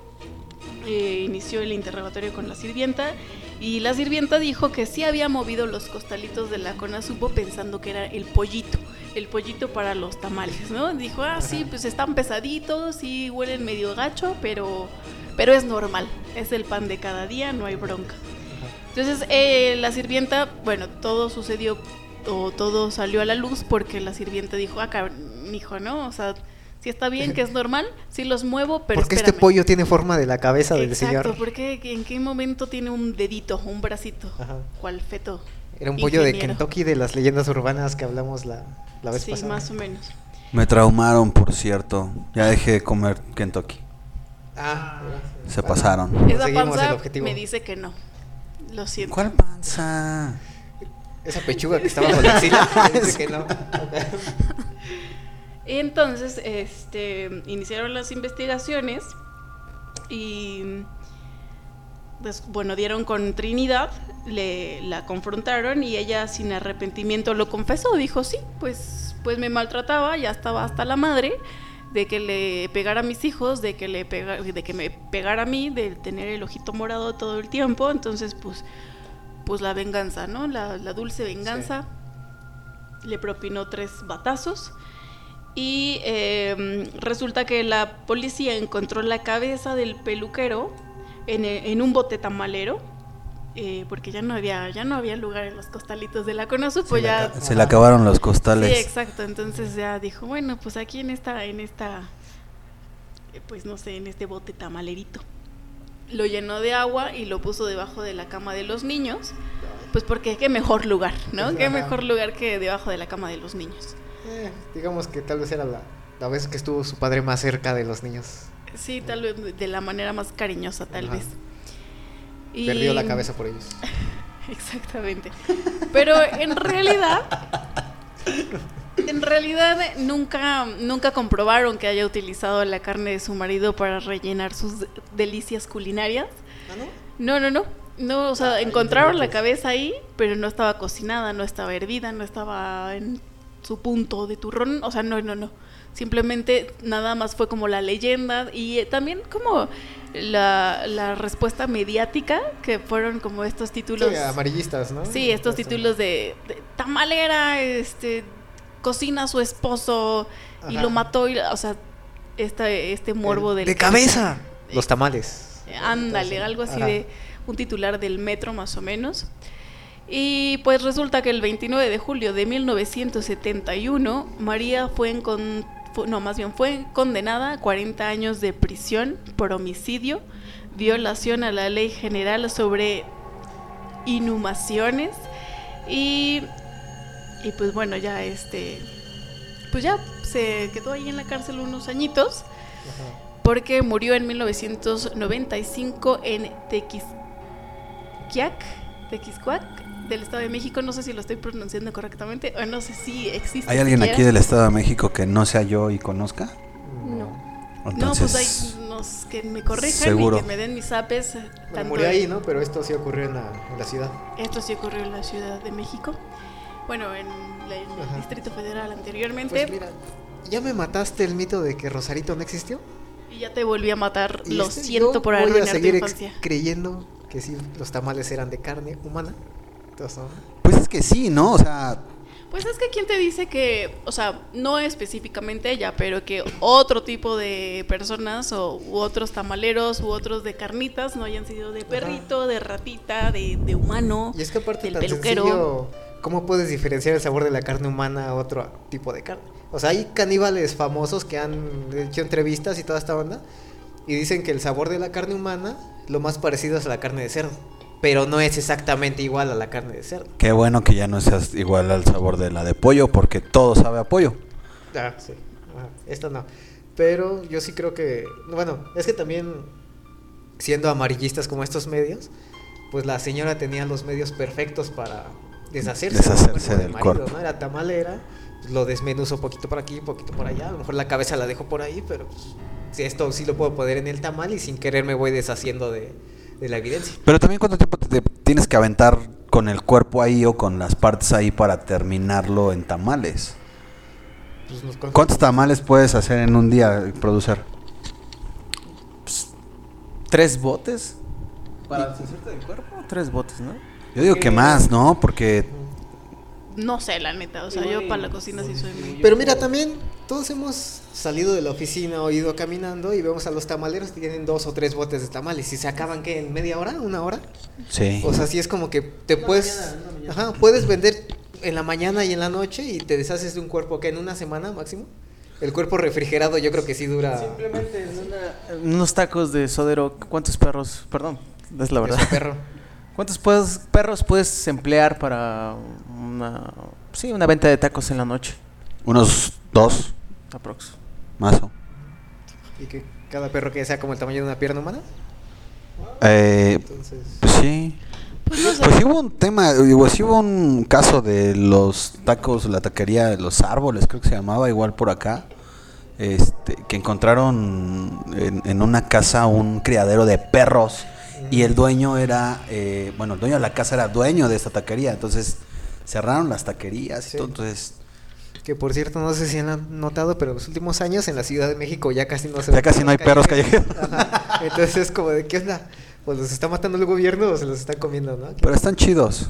eh, inició el interrogatorio con la sirvienta y la sirvienta dijo que sí había movido los costalitos de la Conasupo pensando que era el pollito, el pollito para los tamales, ¿no? Dijo, ah, sí, pues están pesaditos, sí huelen medio gacho, pero, pero es normal, es el pan de cada día, no hay bronca. Entonces, eh, la sirvienta, bueno, todo sucedió o todo salió a la luz porque la sirvienta dijo, ah, cabrón, hijo, ¿no? O sea, si está bien, que es normal, sí los muevo, pero Porque este espérame. pollo tiene forma de la cabeza del Exacto, señor. porque en qué momento tiene un dedito, un bracito, Ajá. cual feto. Era un pollo de. Kentucky de las leyendas urbanas que hablamos la, la vez Sí, pasada. más o menos. Me traumaron, por cierto. Ya dejé de comer Kentucky. Ah, Se pasaron. Esa panza objetivo. me dice que no. Lo siento. ¿Cuál panza? Esa pechuga que estaba bajo la axila. no. Entonces, este, iniciaron las investigaciones y, pues, bueno, dieron con Trinidad, le, la confrontaron y ella sin arrepentimiento lo confesó, dijo, sí, pues, pues me maltrataba, ya estaba hasta la madre de que le pegara a mis hijos, de que, le pega, de que me pegara a mí, de tener el ojito morado todo el tiempo, entonces, pues, pues la venganza, ¿no? La, la dulce venganza. Le propinó tres batazos. Y eh, resulta que la policía encontró la cabeza del peluquero en, en un bote tamalero. Eh, porque ya no había ya no había lugar en los costalitos de la Conasu, pues se, ya se le acabaron los Sí, costales. exacto. Entonces ya dijo, bueno, pues aquí en esta, en esta, eh, pues no sé, en este bote tamalerito. Lo llenó de agua y lo puso debajo de la cama de los niños. Pues porque qué mejor lugar, ¿no? Qué Ajá. mejor lugar que debajo de la cama de los niños. Eh, digamos que tal vez era la, la vez que estuvo su padre más cerca de los niños. Sí, tal vez de la manera más cariñosa, tal Ajá. vez. Y- Perdió la cabeza por ellos. Exactamente. Pero en realidad, en realidad nunca, nunca comprobaron que haya utilizado la carne de su marido para rellenar sus de- delicias culinarias. ¿Ah, no? No, no, no. No, o sea, encontraron la cabeza ahí, pero no estaba cocinada, no estaba hervida, no estaba en su punto de turrón. O sea, no, no, no. Simplemente nada más fue como la leyenda y eh, también como la, la respuesta mediática, que fueron como estos títulos. Sí, amarillistas, ¿no? Sí, estos títulos de, de tamalera, este, cocina a su esposo y lo mató, y, o sea, esta, este morbo del... ¡De cabeza! Los tamales. Ándale, algo así ajá. de un titular del metro más o menos. Y pues resulta que el 29 de julio de 1971, María fue, encon- fu- no, más bien fue condenada a 40 años de prisión por homicidio, violación a la ley general sobre inhumaciones y, y pues bueno, ya este, pues ya se quedó ahí en la cárcel unos añitos porque murió en 1995 en Tequisquiac, Tequiscuac, del Estado de México. No sé si lo estoy pronunciando correctamente o no sé si existe. ¿Hay alguien siquiera. aquí del Estado de México que no sea yo y conozca? No. No, pues hay Entonces, unos que me corrijan seguro. y que me den mis apes. Bueno, ahí, ¿no? Pero esto sí ocurrió en la, en la ciudad. Esto sí ocurrió en la Ciudad de México. Bueno, en, la- en el. Distrito Federal anteriormente. Pues mira, ya me mataste el mito de que Rosarito no existió. y ya te volví a matar. Y Lo este, siento por voy a arruinar tu seguir infancia. creyendo que sí, los tamales eran de carne humana. Pues es que sí, ¿no? O sea, Pues es que quién te dice que, o sea, no específicamente ella, pero que otro tipo de personas o u otros tamaleros u otros de carnitas no hayan sido de perrito, de ratita, de, de humano, Y es que aparte del tan peluquero. sencillo, ¿cómo puedes diferenciar el sabor de la carne humana a otro tipo de carne? O sea, hay caníbales famosos que han hecho entrevistas y toda esta onda y dicen que el sabor de la carne humana lo más parecido es a la carne de cerdo, pero no es exactamente igual a la carne de cerdo. qué bueno que ya no seas igual al sabor de la de pollo, porque todo sabe a pollo. Ah, sí. Ajá, Esta no. Pero yo sí creo que, bueno, es que también siendo amarillistas como estos medios, pues la señora tenía los medios perfectos para deshacerse, Deshacerse del del marido, cuerpo. ¿no? Era tamalera, lo desmenuzó poquito por aquí, poquito por allá, a lo mejor la cabeza la dejo por ahí, pero pues, esto sí lo puedo poner en el tamal y sin querer me voy deshaciendo de, de la evidencia. Pero también cuánto tiempo te, te tienes que aventar con el cuerpo ahí o con las partes ahí para terminarlo en tamales. Pues, ¿Cuántos tamales puedes hacer en un día, producer? ¿Tres botes? ¿Para deshacerte del cuerpo? Tres botes, ¿no? Yo digo que más, ¿no? Porque No sé, la neta, o sea, yo para la cocina sí soy muy... Pero mira, también todos hemos salido de la oficina o ido caminando y vemos a los tamaleros que tienen dos o tres botes de tamales y se acaban que en media hora, una hora. sí. O sea, sí es como que te puedes, ajá, puedes vender en la mañana y en la noche y te deshaces de un cuerpo que en una semana máximo. El cuerpo refrigerado yo creo que sí dura. Simplemente en, una- unos tacos de sodero, ¿cuántos perros? Perdón, es la es verdad. un perro. ¿Cuántos perros puedes emplear para una, sí, una venta de tacos en la noche? Unos dos, Aprox. más o. Y que cada perro que sea como el tamaño de una pierna humana. Eh, Entonces, pues sí. Pues no sé. Pues sí hubo un tema, digo, sí hubo un caso de los tacos, la taquería de los árboles, creo que se llamaba, igual por acá, este, que encontraron en, en una casa un criadero de perros y el dueño era, eh, bueno, el dueño de la casa era dueño de esta taquería, entonces cerraron las taquerías y todo, entonces que por cierto, no sé si han notado, pero en los últimos años en la Ciudad de México ya casi no se Ya casi no hay perros Ajá. Entonces es como de, ¿qué onda? Pues los está matando el gobierno o se los está comiendo, ¿no? pero están chidos.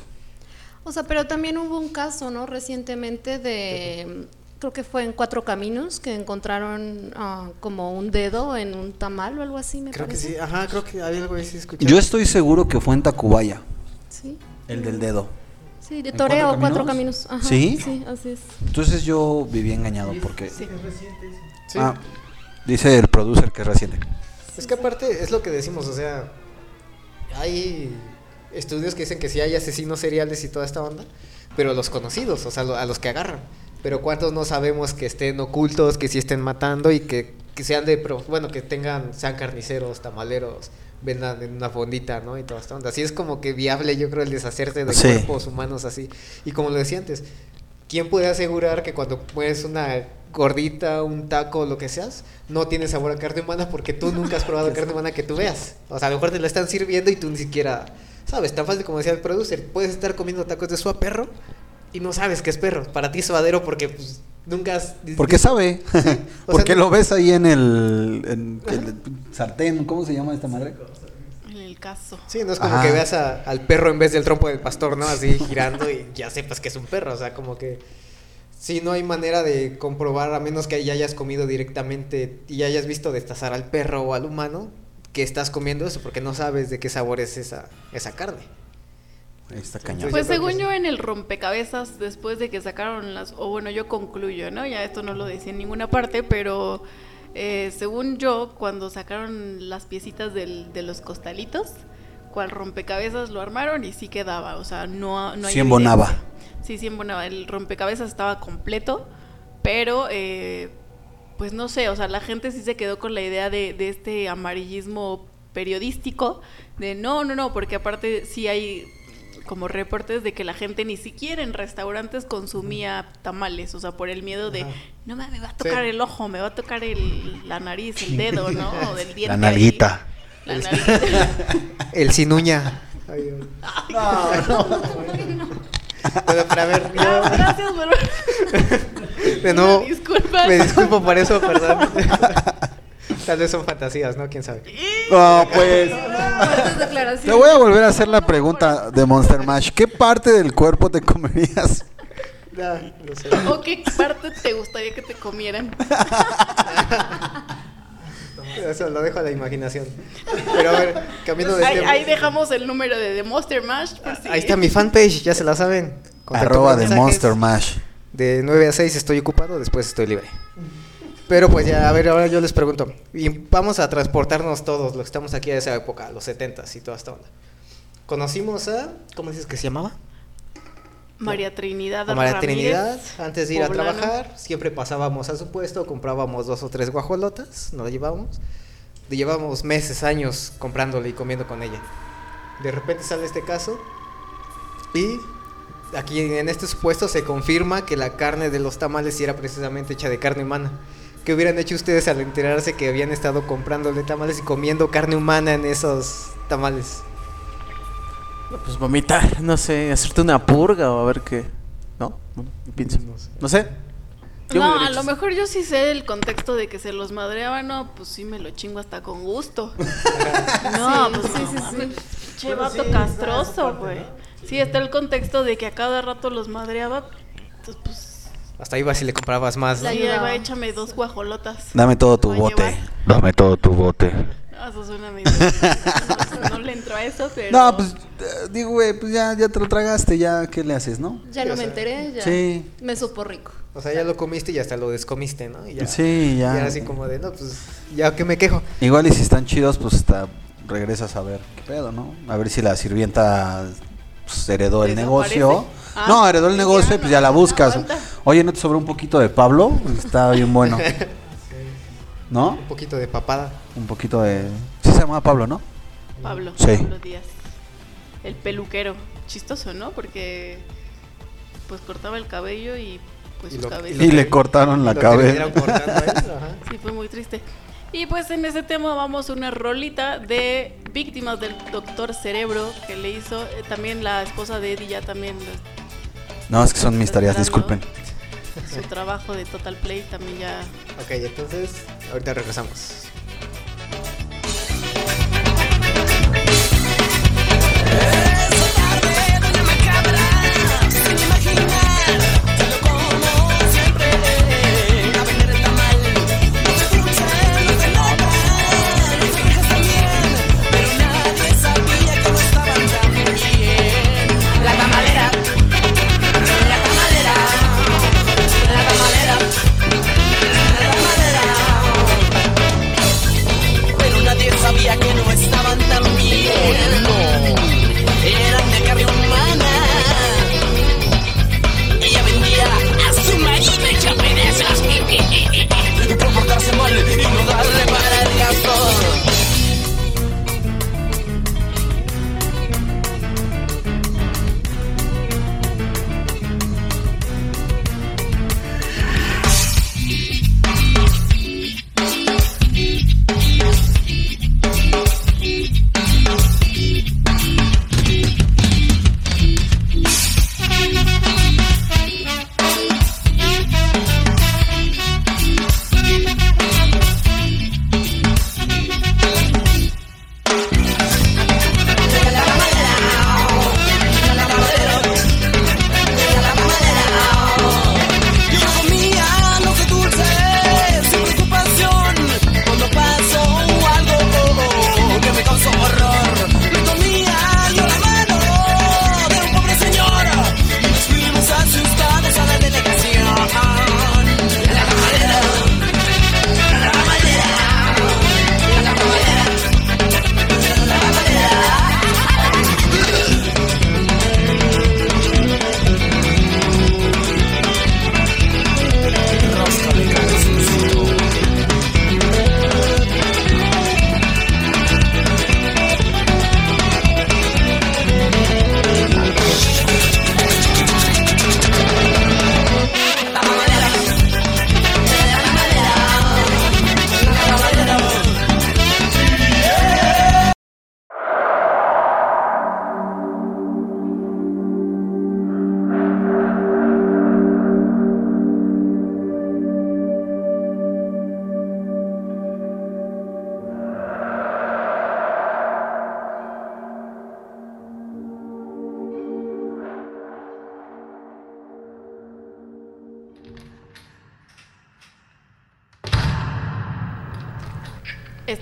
O sea, pero también hubo un caso, ¿no? Recientemente de, creo que fue en Cuatro Caminos, que encontraron ah, como un dedo en un tamal o algo así, me Creo que parece. sí, ajá, creo que hay algo así escuchado. Yo estoy seguro que fue en Tacubaya, Sí, el del dedo. Sí, de ¿En Toreo, Cuatro Cuatro Caminos? Caminos. Ajá, ¿Sí? Sí, así es. Entonces yo viví engañado porque... Sí. Ah, dice el producer que es reciente. Es que aparte es lo que decimos, o sea, hay estudios que dicen que sí hay asesinos seriales y toda esta onda, pero los conocidos, o sea, a los que agarran. Pero cuántos no sabemos que estén ocultos, que sí estén matando y que que sean de, pro- bueno, que tengan, sean carniceros, tamaleros, vendan en una fondita, ¿no? Y toda esta onda. Así es como que viable, yo creo, el deshacerse de Sí. cuerpos humanos así. Y como lo decía antes, ¿quién puede asegurar que cuando mueres una gordita, un taco, lo que seas, no tiene sabor a carne humana porque tú nunca has probado carne humana que tú veas? O sea, a lo mejor te la están sirviendo y tú ni siquiera sabes, tan fácil como decía el producer, puedes estar comiendo tacos de su perro y no sabes que es perro. Para ti es suadero porque pues, nunca has... Porque sabe. Porque no- lo ves ahí en el, en el sartén. ¿Cómo se llama esta madre? En el caso. Sí, no es como Ajá. que veas a- al perro en vez del trompo del pastor, ¿no? Así girando y ya sepas que es un perro. O sea, como que sí, no hay manera de comprobar, a menos que ya hayas comido directamente y hayas visto destazar al perro o al humano, que estás comiendo eso, porque no sabes de qué sabor es esa, esa carne. Está cañón. Pues yo según yo sí. en el rompecabezas, después de que sacaron las, o bueno, yo concluyo, ¿no? Ya esto no lo decía en ninguna parte, pero eh, según yo, cuando sacaron las piecitas del- de los costalitos, cual rompecabezas lo armaron y sí quedaba, o sea, no, no hay Sí embonaba. Sí, sí embonaba. El rompecabezas estaba completo, pero eh, pues no sé, o sea, la gente sí se quedó con la idea de, de este amarillismo periodístico, de no, no, no, porque aparte sí hay como reportes de que la gente ni siquiera en restaurantes consumía tamales, o sea, por el miedo de, Ajá. no me, me va a tocar Sí. el ojo, me va a tocar el, la nariz, el dedo, ¿no? O del diente. La ahí. nalguita. La nalguita. El sin uña. Ay, Dios. Pero, pero a ver, yo- Ah, gracias, por- de nuevo, me disculpo por eso, perdón. Tal vez son fantasías, ¿no? ¿Quién sabe? No, pues. Fuertes Te voy a volver a hacer la pregunta de Monster Mash. ¿Qué parte del cuerpo te comerías? Ya, lo sé. ¿O qué parte te gustaría que te comieran? Eso lo dejo a la imaginación. Pero a ver, cambiando de Ahí, tema. ahí dejamos el número de The Monster Mash. por si- Ahí está mi fanpage, ya se la saben. Contacto Arroba mensajes. Monster Mash. De 9 a 6 estoy ocupado, después estoy libre. Pero pues ya, a ver, ahora yo les pregunto. Y vamos a transportarnos todos, los que estamos aquí a esa época, los 70s y toda esta onda. Conocimos a. ¿Cómo dices que se llamaba? María Trinidad. A María Ramírez, Trinidad. Antes de ir poblano. a trabajar, siempre pasábamos a su puesto, comprábamos dos o tres guajolotas, nos la llevábamos. Le llevábamos meses, años comprándole y comiendo con ella. De repente sale este caso y aquí en este supuesto se confirma que la carne de los tamales era precisamente hecha de carne humana. ¿Qué hubieran hecho ustedes al enterarse que habían estado comprándole tamales y comiendo carne humana en esos tamales? Pues vomitar, no sé, hacerte una purga o a ver qué. ¿No? No, no pienso. No sé. No sé. No, a lo mejor yo sí sé el contexto de que se los madreaban, no, pues sí me lo chingo hasta con gusto. No, Sí, pues sí, no sí, mames, sí. Che, vato castroso, güey. Sí, está el contexto de que a cada rato los madreaba. Entonces, pues, Hasta ibas y le comprabas más, ¿no? la lleva, échame dos guajolotas. Dame todo tu bote. llevar. Dame todo tu bote. No, eso suena medio. no, no le entro a eso, pero. No, pues eh, digo, güey, pues ya, ya te lo tragaste, ya, ¿qué le haces, no? Ya no me sea, enteré, ya. sí. Me supo rico. O sea, ya lo comiste y hasta lo descomiste, ¿no? Y ya, Sí, ya. Y era así como de, no, pues, ya que me quejo. Igual y si están chidos, pues hasta regresas a ver qué pedo, ¿no? A ver si la sirvienta pues, heredó el negocio. Ah, no, heredó el ya negocio y pues ya la buscas. aguanta. Oye, ¿no te sobró un poquito de Pablo? Está bien bueno. ¿No? Un poquito de papada. Un poquito de... Sí se llamaba Pablo, ¿no? Pablo, Sí. Pablo Díaz. El peluquero. Chistoso, ¿no? Porque. Pues cortaba el cabello y. Pues Y su lo- cabeza. Y le cortaron la cabeza. él. Sí, fue muy triste. Y pues en ese tema vamos a una rolita de víctimas del doctor Cerebro que le hizo eh, también la esposa de Eddie, ya también No, es que son mis tareas, disculpen. su trabajo de Total Play también ya. Ok, entonces, ahorita regresamos.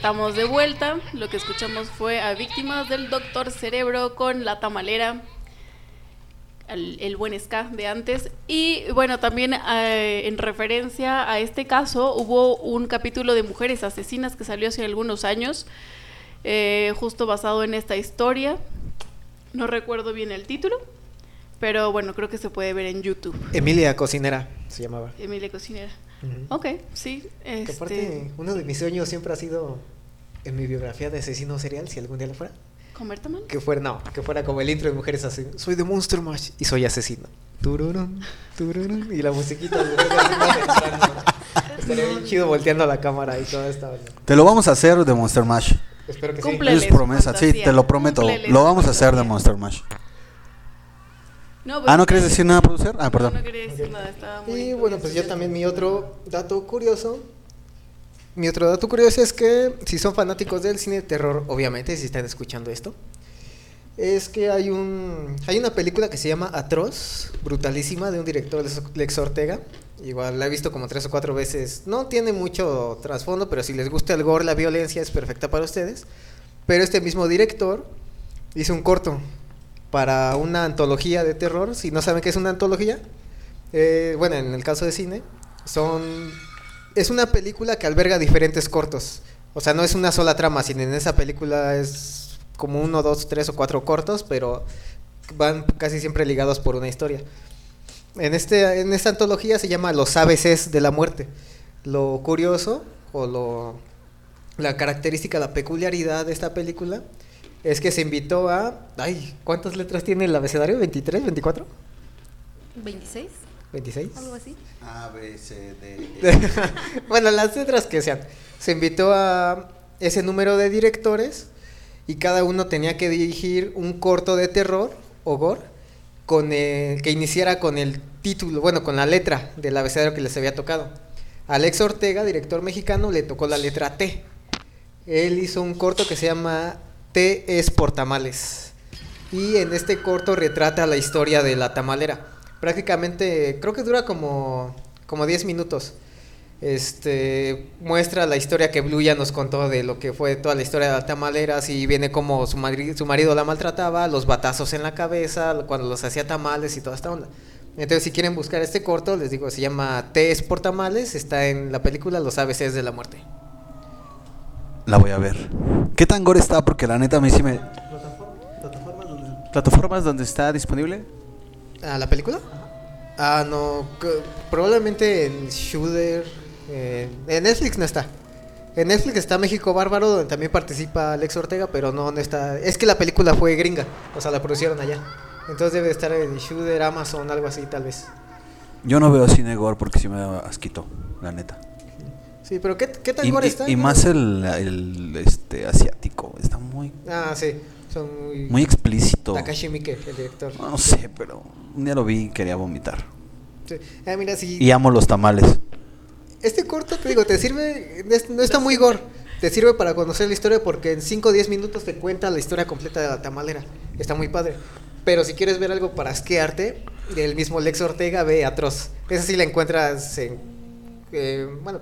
Estamos de vuelta. Lo que escuchamos fue a víctimas del Doctor Cerebro con la tamalera, el, el buen ska de antes. Y bueno, también eh, en referencia a este caso, hubo un capítulo de Mujeres Asesinas que salió hace algunos años, eh, justo basado en esta historia. No recuerdo bien el título, pero bueno, creo que se puede ver en YouTube. Emilia Cocinera se llamaba. Emilia Cocinera. Ujú. Ok, sí. Que Este, aparte, uno de mis sueños siempre ha sido en mi biografía de asesino serial, si algún día lo fuera, ¿Comer tamal? que fuera, no, que fuera como el intro de Mujeres Asesinas. Soy de Monster Mash y soy asesino. Tururún, tururún, y la musiquita de. Estaría bien chido volteando la cámara y toda esta onda. Te lo vamos a hacer de Monster Mash. Espero que Cúmplele Es su promesa, sí, fantasía, te lo prometo. cúmplele Lo vamos a hacer de. Monster Mash. No, Ah, ¿no pues, quieres decir nada, producer? Ah, No, perdón. no quería decir nada, estaba muy sí. Y bueno, pues yo también mi otro dato curioso. Mi otro dato curioso es que si son fanáticos del cine de terror, obviamente, si están escuchando esto, es que hay un hay una película que se llama Atroz, brutalísima, de un director Lex- Ortega. Igual la he visto como tres o cuatro veces. No tiene mucho trasfondo, pero si les gusta el gore, la violencia es perfecta para ustedes. Pero este mismo director hizo un corto para una antología de terror. Si no saben qué es una antología, eh, bueno, en el caso de cine, son es una película que alberga diferentes cortos. O sea, no es una sola trama, sino en esa película es como uno, dos, tres o cuatro cortos, pero van casi siempre ligados por una historia. En, este, en esta antología se llama Los ABCs de la muerte. Lo curioso, o lo, la característica, la peculiaridad de esta película, es que se invitó a... Ay, ¿cuántas letras tiene el abecedario? ¿23? ¿24? ¿26? ¿26? Algo así. A, B, C, D. bueno, las letras que sean. Se invitó a ese número de directores y cada uno tenía que dirigir un corto de terror o gore con el- que iniciara con el título, bueno, con la letra del abecedario que les había tocado. Alex Ortega, director mexicano, le tocó la letra T. Él hizo un corto que se llama T es por tamales. Y en este corto retrata la historia de la tamalera. Prácticamente, creo que dura como, como 10 minutos. Este muestra la historia que Blue ya nos contó de lo que fue toda la historia de la tamalera, si viene como su, mari- su marido la maltrataba, los batazos en la cabeza, cuando los hacía tamales y toda esta onda. Entonces, si quieren buscar este corto, les digo, se llama T es por tamales, está en la película Los ABCs de la muerte. La voy a ver. ¿Qué tan gore está? Porque la neta a mí sí me... ¿Plataformas donde está disponible? ¿Ah, la película? Ah, no, probablemente en Shooter, eh, en Netflix no está. En Netflix está México Bárbaro, donde también participa Alex Ortega, pero no, no está. Es que la película fue gringa, o sea, la producieron allá. Entonces debe estar en Shooter, Amazon, algo así, tal vez. Yo no veo cine gore porque sí me da asquito, la neta. Sí, pero ¿qué, qué tan Y, gore y- está? y más el, el, este, asiático. Está muy, Ah, sí, son muy. muy explícito. Takashi Miike, el director. No sé, pero un día lo vi y quería vomitar. Sí. Ah, mira. Y amo los tamales. Este corto, te digo, te sirve, no está muy gore, te sirve para conocer la historia porque en 5 o 10 minutos te cuenta la historia completa de la tamalera. Está muy padre. Pero si quieres ver algo para asquearte, del mismo Lex Ortega, ve Atroz. Esa sí la encuentras en... eh, bueno,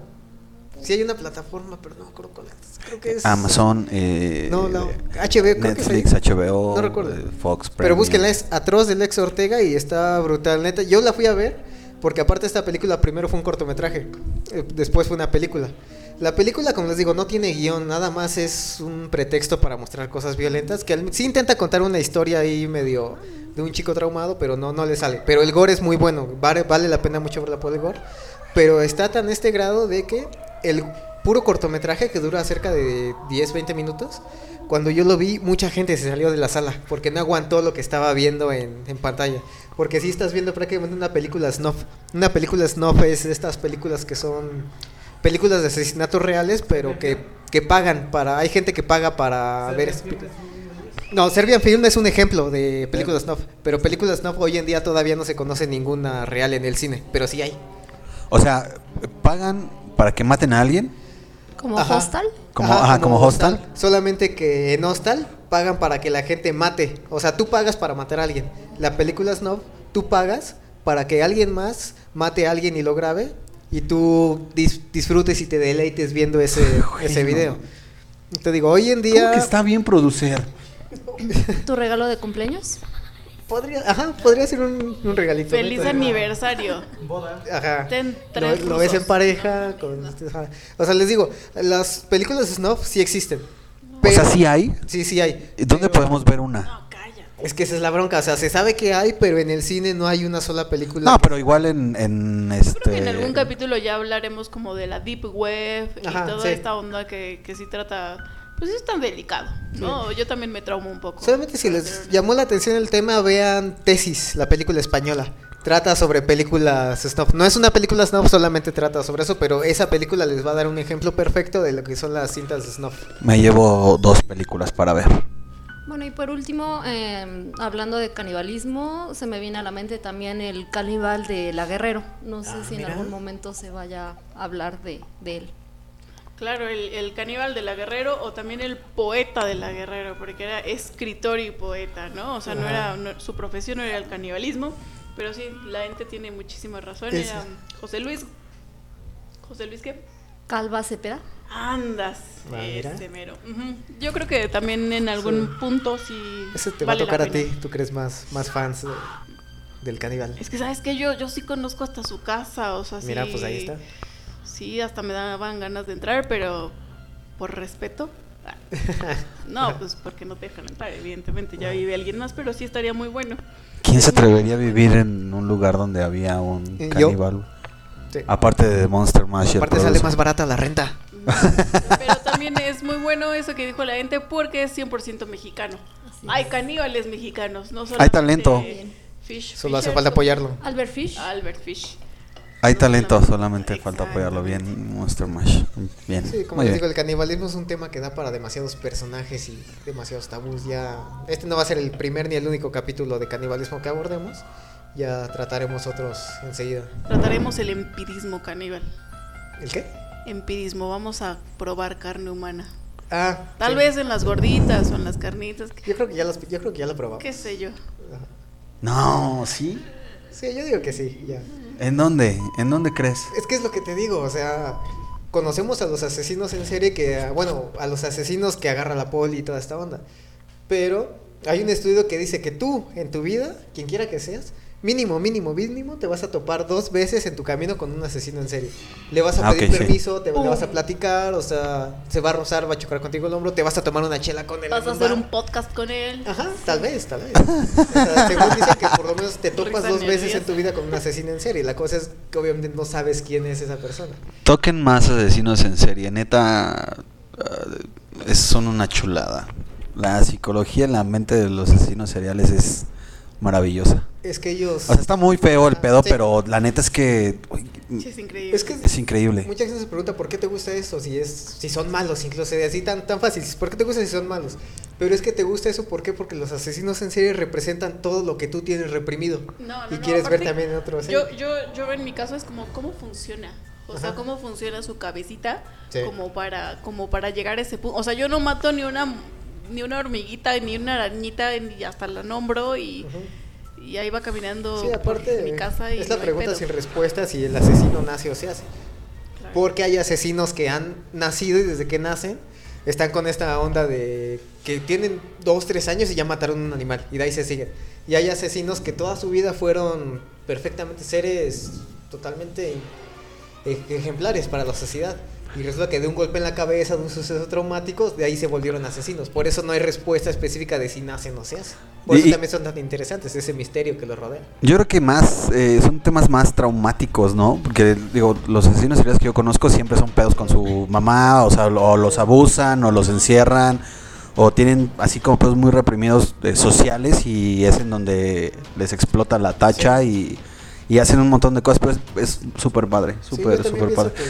sí hay una plataforma, pero no me acuerdo cuál es. Creo que es... Amazon, eh, No, no, HBO, creo que. Netflix, HBO, No recuerdo. eh, Fox, Pero Premium. búsquenla, es Atroz de Lex Ortega y está brutal, neta. Yo la fui a ver porque aparte esta película primero fue un cortometraje, eh, después fue una película. La película, como les digo, no tiene guion, nada más es un pretexto para mostrar cosas violentas, que sí intenta contar una historia ahí medio de un chico traumado, pero no, no le sale. Pero el gore es muy bueno, vale, vale la pena mucho verla por el gore. Pero está tan este grado de que el puro cortometraje que dura cerca de 10, 20 minutos, cuando yo lo vi, mucha gente se salió de la sala porque no aguantó lo que estaba viendo en, en pantalla. Porque si estás viendo prácticamente una película snuff. Una película snuff es de estas películas que son películas de asesinatos reales, pero que, que pagan para... Hay gente que paga para ver... No, Serbian Film es un ejemplo de películas snuff, pero películas snuff hoy en día todavía no se conoce ninguna real en el cine, pero sí hay. O sea, pagan para que maten a alguien. ¿Como Ajá. hostal? Como, ajá, como hostal. Solamente que en Hostal pagan para que la gente mate. O sea, tú pagas para matar a alguien. La película Snob, tú pagas para que alguien más mate a alguien y lo grabe. Y tú dis- disfrutes y te deleites viendo ese, ese video. Te digo, hoy en ¿Cómo día que está bien producir? ¿Tu regalo de cumpleaños? Podría, ajá, podría ser un, un regalito. ¿no? Feliz Te- aniversario. Ajá. Ten Lo, tres lo ves en pareja. Con, ajá. O sea, les digo, las películas de snuff sí existen. O sea, pero- sí hay. Sí, sí hay. ¿Y ¿Dónde pero- podemos ver una? No, cállate. Es que esa es la bronca. O sea, se sabe que hay, pero en el cine no hay una sola película. No, pero igual en, en este. Creo que en algún capítulo ya hablaremos como de la deep web Ajá, y toda sí. esta onda que, que sí trata, pues es tan delicado, ¿no? Yo también me traumo un poco. Solamente si les llamó la atención el tema, vean Tesis, la película española. Trata sobre películas snuff. No es una película snuff, solamente trata sobre eso, pero esa película les va a dar un ejemplo perfecto de lo que son las cintas de snuff. Me llevo dos películas para ver. Bueno, y por último, eh, hablando de canibalismo, se me viene a la mente también el caníbal de La Guerrero. No sé Ah, si en mira. algún momento se vaya a hablar de, de él. Claro, el, el caníbal de la Guerrero o también el poeta de la Guerrero, porque era escritor y poeta, ¿no? O sea, no era no- su profesión no era el canibalismo, pero sí, la gente tiene muchísima razón. Era José Luis. ¿José Luis qué? Calva Cepeda. Andas, mira. este mero. Yo creo que también en algún Sí. punto sí. Ese te vale va a tocar a ti, tú crees más, más fans de- del caníbal. Es que, ¿sabes que Yo, yo sí conozco hasta su casa, o sea, Mira, sí- pues ahí está. Sí, hasta me daban ganas de entrar, pero por respeto. No, pues porque no te dejan entrar, evidentemente. Ya vive alguien más, pero sí estaría muy bueno. ¿Quién se atrevería a vivir en un lugar donde había un Eh, ¿yo? caníbal? Sí. Aparte de Monster Mash. Aparte sale más barata la renta. Pero también es muy bueno eso que dijo la gente porque es 100% mexicano. Hay caníbales mexicanos, no solamente talento. Fish, Solo hace falta apoyarlo. Albert Fish. Albert Fish. Hay No talento, solamente- falta apoyarlo bien. Monster Mash. Bien. Sí, como les digo, el canibalismo es un tema que da para demasiados personajes y demasiados tabús. Ya, este no va a ser el primer ni el único capítulo de canibalismo que abordemos. Ya trataremos otros enseguida. Trataremos el empirismo caníbal. ¿El qué? Empirismo, vamos a probar carne humana. Ah, Tal sí. vez en las gorditas o en las carnitas, Yo creo que ya los, yo creo que ya lo probamos. qué sé yo. No, ¿sí? Sí, yo digo que sí, ya. ¿En dónde? ¿En dónde crees? Es que es lo que te digo, o sea, conocemos a los asesinos en serie que, bueno, a los asesinos que agarra la poli y toda esta onda. Pero hay un estudio que dice que tú, en tu vida, quien quiera que seas, mínimo, mínimo, mínimo, te vas a topar dos veces en tu camino con un asesino en serie. Le vas a Ah, pedir sí. permiso, te, le vas a platicar, o sea, se va a rozar, va a chocar contigo el hombro, te vas a tomar una chela con él. Vas a hacer un podcast con él. Ajá, tal vez, tal vez. O sea, según dicen que por lo menos te topas dos veces en tu vida con un asesino en serie. La cosa es que obviamente no sabes quién es esa persona. Toquen más asesinos en serie. Neta, uh, es, son una chulada. La psicología en la mente de los asesinos seriales es maravillosa. Es que ellos... O sea, está muy feo el pedo, sí. pero la neta es que uy, Sí, es increíble. Es que es increíble. mucha gente se pregunta por qué te gusta eso, si es si son malos, incluso así tan tan fácil, ¿por qué te gusta si son malos? Pero es que te gusta eso ¿por qué? Porque los asesinos en serie representan todo lo que tú tienes reprimido No, no, y no, quieres ver también en otros. Yo, yo, yo en mi caso es como cómo funciona. O sea, cómo funciona su cabecita Sí. como para como para llegar a ese punto. O sea, yo no mato ni una ni una hormiguita ni una arañita ni hasta la nombro y, y ahí va caminando Sí, aparte por mi casa y es la no pregunta sin respuesta si el asesino nace o se hace. Claro. Porque hay asesinos que han nacido y desde que nacen están con esta onda de que tienen dos, tres años y ya mataron un animal y de ahí se siguen. Y hay asesinos que toda su vida fueron perfectamente seres totalmente ejemplares para la sociedad. Y resulta que de un golpe en la cabeza, de un suceso traumático, de ahí se volvieron asesinos. Por eso no hay respuesta específica de si nacen o se hacen. Por Y- eso también son tan interesantes, ese misterio que los rodea. Yo creo que más eh, son temas más traumáticos, ¿no? Porque digo, los asesinos seriales que yo conozco siempre son pedos con su mamá, o sea, o los abusan o los encierran o tienen así como pedos muy reprimidos eh, sociales y es en donde les explota la tacha y, y hacen un montón de cosas, pero es es súper padre, súper súper padre. que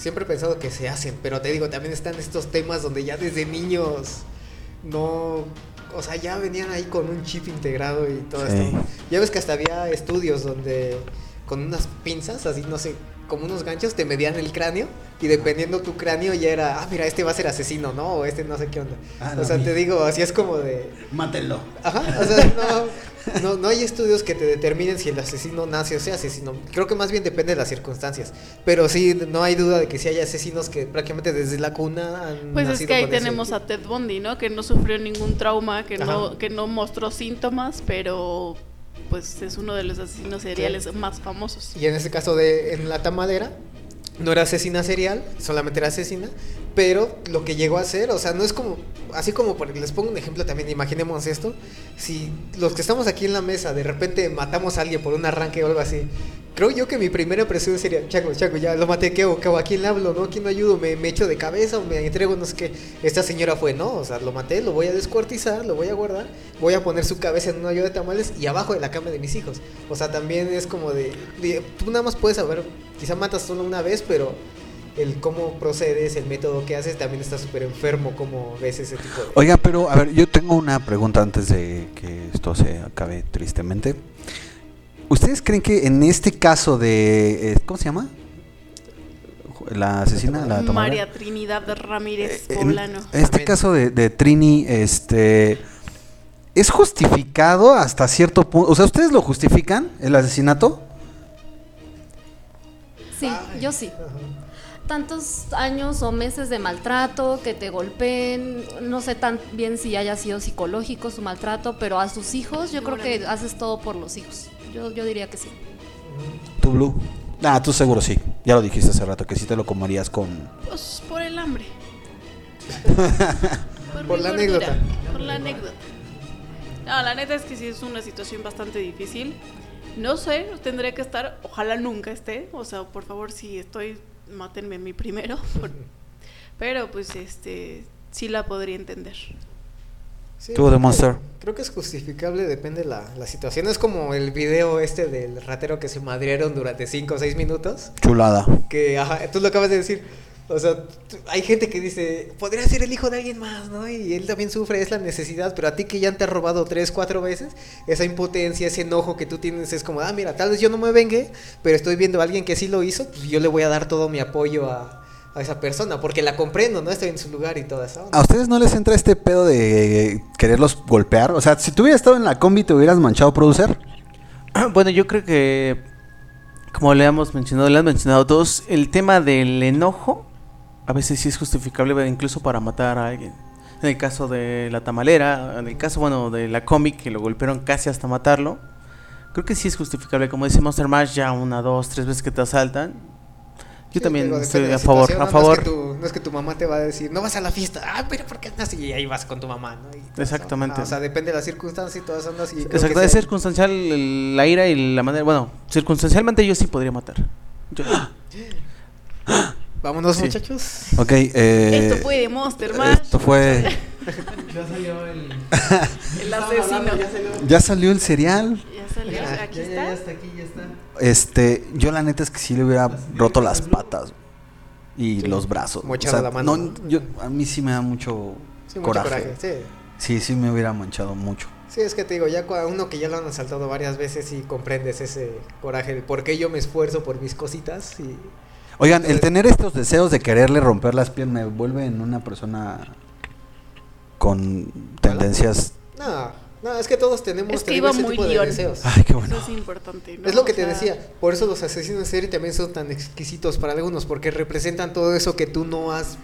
siempre he pensado que se hacen, pero te digo, también están estos temas donde ya desde niños no, o sea, ya venían ahí con un chip integrado y todo Sí. esto. Ya ves que hasta había estudios donde con unas pinzas, así no sé, como unos ganchos te medían el cráneo Y dependiendo tu cráneo ya era, ah, mira, este va a ser asesino, ¿no? O este no sé qué onda. Ah, o sea, te digo, así es como de... Mátenlo. Ajá, o sea, no, no, no hay estudios que te determinen si el asesino nace o sea asesino. Creo que más bien depende de las circunstancias. Pero sí, no hay duda de que sí hay asesinos que prácticamente desde la cuna han Pues es que ahí ese- tenemos a Ted Bundy, ¿no? Que no sufrió ningún trauma, que no, que no mostró síntomas, pero pues es uno de los asesinos seriales más famosos. Y en ese caso de en la tamalera, no era asesina serial, solamente era asesina, pero lo que llegó a hacer, o sea, no es como, así como, por, les pongo un ejemplo también, imaginemos esto, si los que estamos aquí en la mesa de repente matamos a alguien por un arranque o algo así, creo yo que mi primera impresión sería, chaco, chaco, ya lo maté, ¿qué hago? ¿A quién le hablo? ¿No? ¿A quién me ayudo? ¿Me, me echo de cabeza o me entrego? No sé qué. Esta señora fue, no, o sea, lo maté, lo voy a descuartizar, lo voy a guardar, voy a poner su cabeza en una olla de tamales y abajo de la cama de mis hijos. O sea, también es como de, de- tú nada más puedes saber, quizá matas solo una vez, pero el cómo procedes, el método que haces, también está súper enfermo cómo ves ese tipo de... Oiga, pero a ver, yo tengo una pregunta antes de que esto se acabe tristemente. ¿Ustedes creen que en este caso de... eh, ¿Cómo se llama? La asesina, la? María Trinidad Ramírez En Poblano. este Amén. caso de, de Trini, este... ¿Es justificado hasta cierto punto? O sea, ¿ustedes lo justifican, el asesinato? Sí, Ay, yo sí. ajá. Tantos años o meses de maltrato, que te golpeen, no sé tan bien si haya sido psicológico su maltrato, pero a sus hijos yo creo que haces todo por los hijos. Yo, yo diría que sí. ¿Tú, Blue? Ah, tú seguro sí. Ya lo dijiste hace rato, que sí te lo comerías con... Pues por el hambre. Por la gordura, anécdota. Por la anécdota. No, la neta es que sí es una situación bastante difícil. No sé, tendré que estar, ojalá nunca esté. O sea, por favor, si estoy, mátenme a mí primero. por- Pero pues este, sí la podría entender. Sí, Tú, que- Monster. Creo que es justificable, depende la, la situación. Es como el video este del ratero que se madrieron durante 5 o 6 minutos. Chulada. Que, ajá, tú lo acabas de decir. O sea, hay gente que dice, podría ser el hijo de alguien más, ¿no? Y él también sufre, es la necesidad. Pero a ti que ya te ha robado 3, 4 veces, esa impotencia, ese enojo que tú tienes es como, ah, mira, tal vez yo no me vengue, pero estoy viendo a alguien que sí lo hizo, pues yo le voy a dar todo mi apoyo a, a esa persona, porque la comprendo, ¿no? Estoy en su lugar y toda esa onda. ¿A ustedes no les entra este pedo de quererlos golpear? O sea, si tú hubieras estado en la combi, ¿te hubieras manchado producer? Bueno, yo creo que, como le hemos mencionado, le han mencionado todos, el tema del enojo a veces sí es justificable incluso para matar a alguien. En el caso de la tamalera, en el caso, bueno, de la cómic que lo golpearon casi hasta matarlo, creo que sí es justificable. Como dice Monster Mash, ya una, dos, tres veces que te asaltan. Yo Sí, también digo, estoy a favor, a favor. No es, que tu, no es que tu mamá te va a decir, no vas a la fiesta. Ah, pero ¿por qué andas? Y ahí vas con tu mamá, ¿no? Y todo eso. Exactamente. Ah, o sea, depende de la circunstancia y todas esas y Exacto, es circunstancial la ira y la manera. Bueno, circunstancialmente yo sí podría matar. Yo- Vámonos, Sí. muchachos. Ok, eh, Esto fue de Monster Mash, Esto fue... el asesino. Ya salió el cereal. Ya salió, aquí está. aquí, ya está. Este, yo la neta es que sí le hubiera roto las patas y los brazos. Mochado la mano, no, ¿no? yo, a mí sí me da mucho Sí, mucho coraje. coraje. Sí. Sí, sí me hubiera manchado mucho. Sí, es que te digo, ya uno que ya lo han asaltado varias veces y comprendes ese coraje, de por qué yo me esfuerzo por mis cositas y Oigan, el tener estos deseos de quererle romper las piernas me vuelve en una persona con tendencias. no, no, es que todos tenemos Es que tenemos ese muy tipo de guion. deseos. Ay, qué bueno. Eso es importante. ¿no? Es lo que O te sea, decía, por eso los asesinos en serie también son tan exquisitos para algunos, porque representan todo eso que tú no has,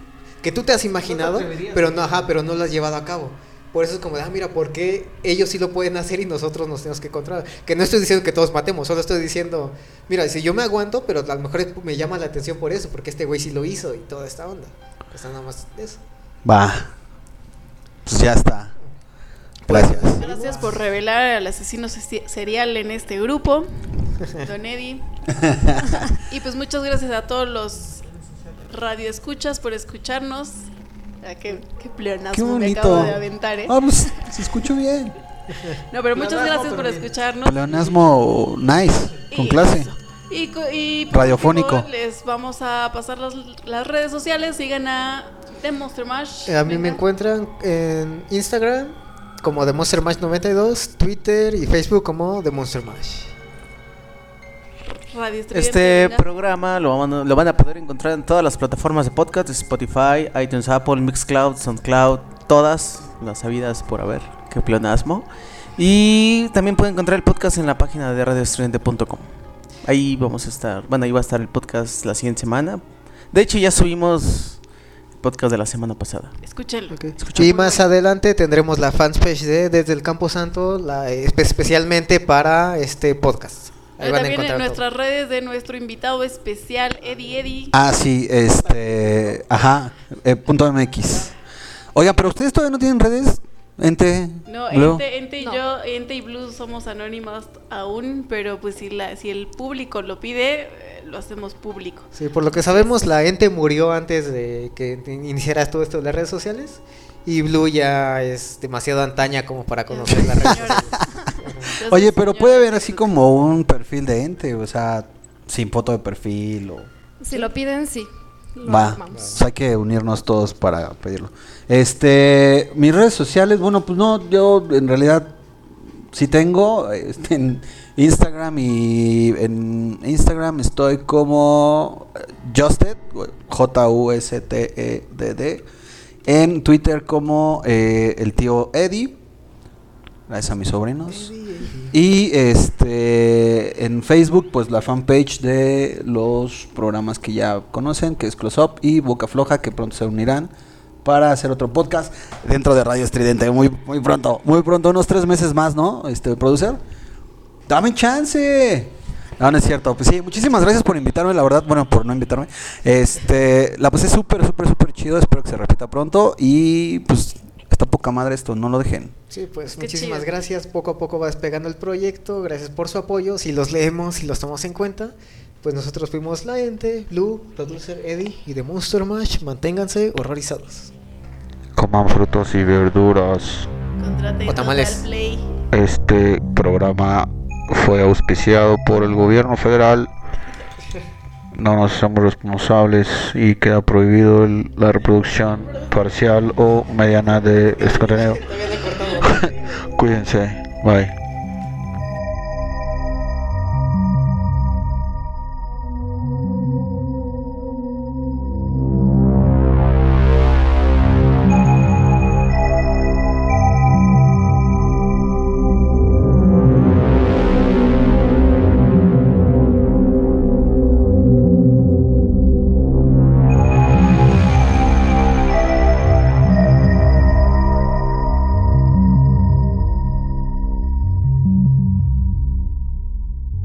que tú te has imaginado, pero no, ajá, pero no lo has llevado a cabo. Por eso es como, de, ah, mira, ¿por qué ellos sí lo pueden hacer y nosotros nos tenemos que controlar? Que no estoy diciendo que todos matemos, solo estoy diciendo, mira, si yo me aguanto, pero a lo mejor me llama la atención por eso, porque este güey sí lo hizo y toda esta onda. Pues nada más eso. Va. Pues ya está. Gracias. Gracias por revelar al asesino se- serial en este grupo, Don Eddie. y pues muchas gracias a todos los radioescuchas por escucharnos. Ah, qué, qué pleonasmo Qué me bonito. acabo de aventar, ¿eh? Ah, pues, se escuchó bien. No, pero muchas gracias por escucharnos. Pleonasmo nice, con Y clase. eso. Y, co- y por Radiofónico. último, les vamos a pasar las, las redes sociales. Sigan a The Monster Mash. Eh, A mí me Venga. encuentran en Instagram como The Monster Mash 92, Twitter y Facebook como The Monster Mash. Este programa lo van, a, lo van a poder encontrar en todas las plataformas de podcast, Spotify, iTunes, Apple, Mixcloud, SoundCloud, todas las sabidas por haber. Qué pleonasmo. Y también pueden encontrar el podcast en la página de radioestridente.com. Ahí vamos a estar, bueno, ahí va a estar el podcast la siguiente semana. De hecho, ya subimos el podcast de la semana pasada. Escúchenlo. Y más adelante tendremos la fanpage de Desde el Campo Santo, la, especialmente para este podcast. Ahí van a también en encontrar todo. nuestras redes de nuestro invitado especial, Eddie Eddie. Ah, sí, este. Ajá, eh, punto MX. Oiga, pero ustedes todavía no tienen redes. Ente. No, Blue? Ente, Ente y No. yo, Ente y Blue somos anónimas aún, pero pues si, la, si el público lo pide, eh, lo hacemos público. Sí, por lo que sabemos, la ente murió antes de que iniciara todo esto de las redes sociales. Y Blue ya es demasiado antaña como para conocer las redes sociales. Oye, pero puede haber así como un perfil de ente, o sea, sin foto de perfil o. Si lo piden, sí. Lo Va, armamos. pues hay que unirnos todos para pedirlo. Este, mis redes sociales, bueno, pues no, yo en realidad sí tengo, este, en Instagram y en Instagram estoy como eh, Justed, J-U-S-T-E-D-D, en Twitter como eh, el tío Eddie, gracias a mis sobrinos. Y este en Facebook, pues la fanpage de los programas que ya conocen, que es Close Up y Boca Floja, que pronto se unirán para hacer otro podcast dentro de Radio Estridente. Muy, muy pronto, muy pronto, unos tres meses más, ¿no? Este producer. Dame chance. No, no es cierto. Pues sí, muchísimas gracias por invitarme, la verdad, bueno, por no invitarme. Este, la pasé súper, súper, súper chido. Espero que se repita pronto. Y pues, está poca madre esto, no lo dejen. Sí, pues Qué muchísimas chido. gracias. Poco a poco va despegando el proyecto. Gracias por su apoyo. Si los leemos, si los tomamos en cuenta, pues nosotros fuimos la ente, Blue, Producer Eddie y The Monster Mash. Manténganse horrorizados. Coman frutos y verduras. Contraten O tamales. Play. Este programa fue auspiciado por el gobierno federal. No nos somos responsables y queda prohibido el- la reproducción parcial o mediana de este contenido. Cuídense. Bye.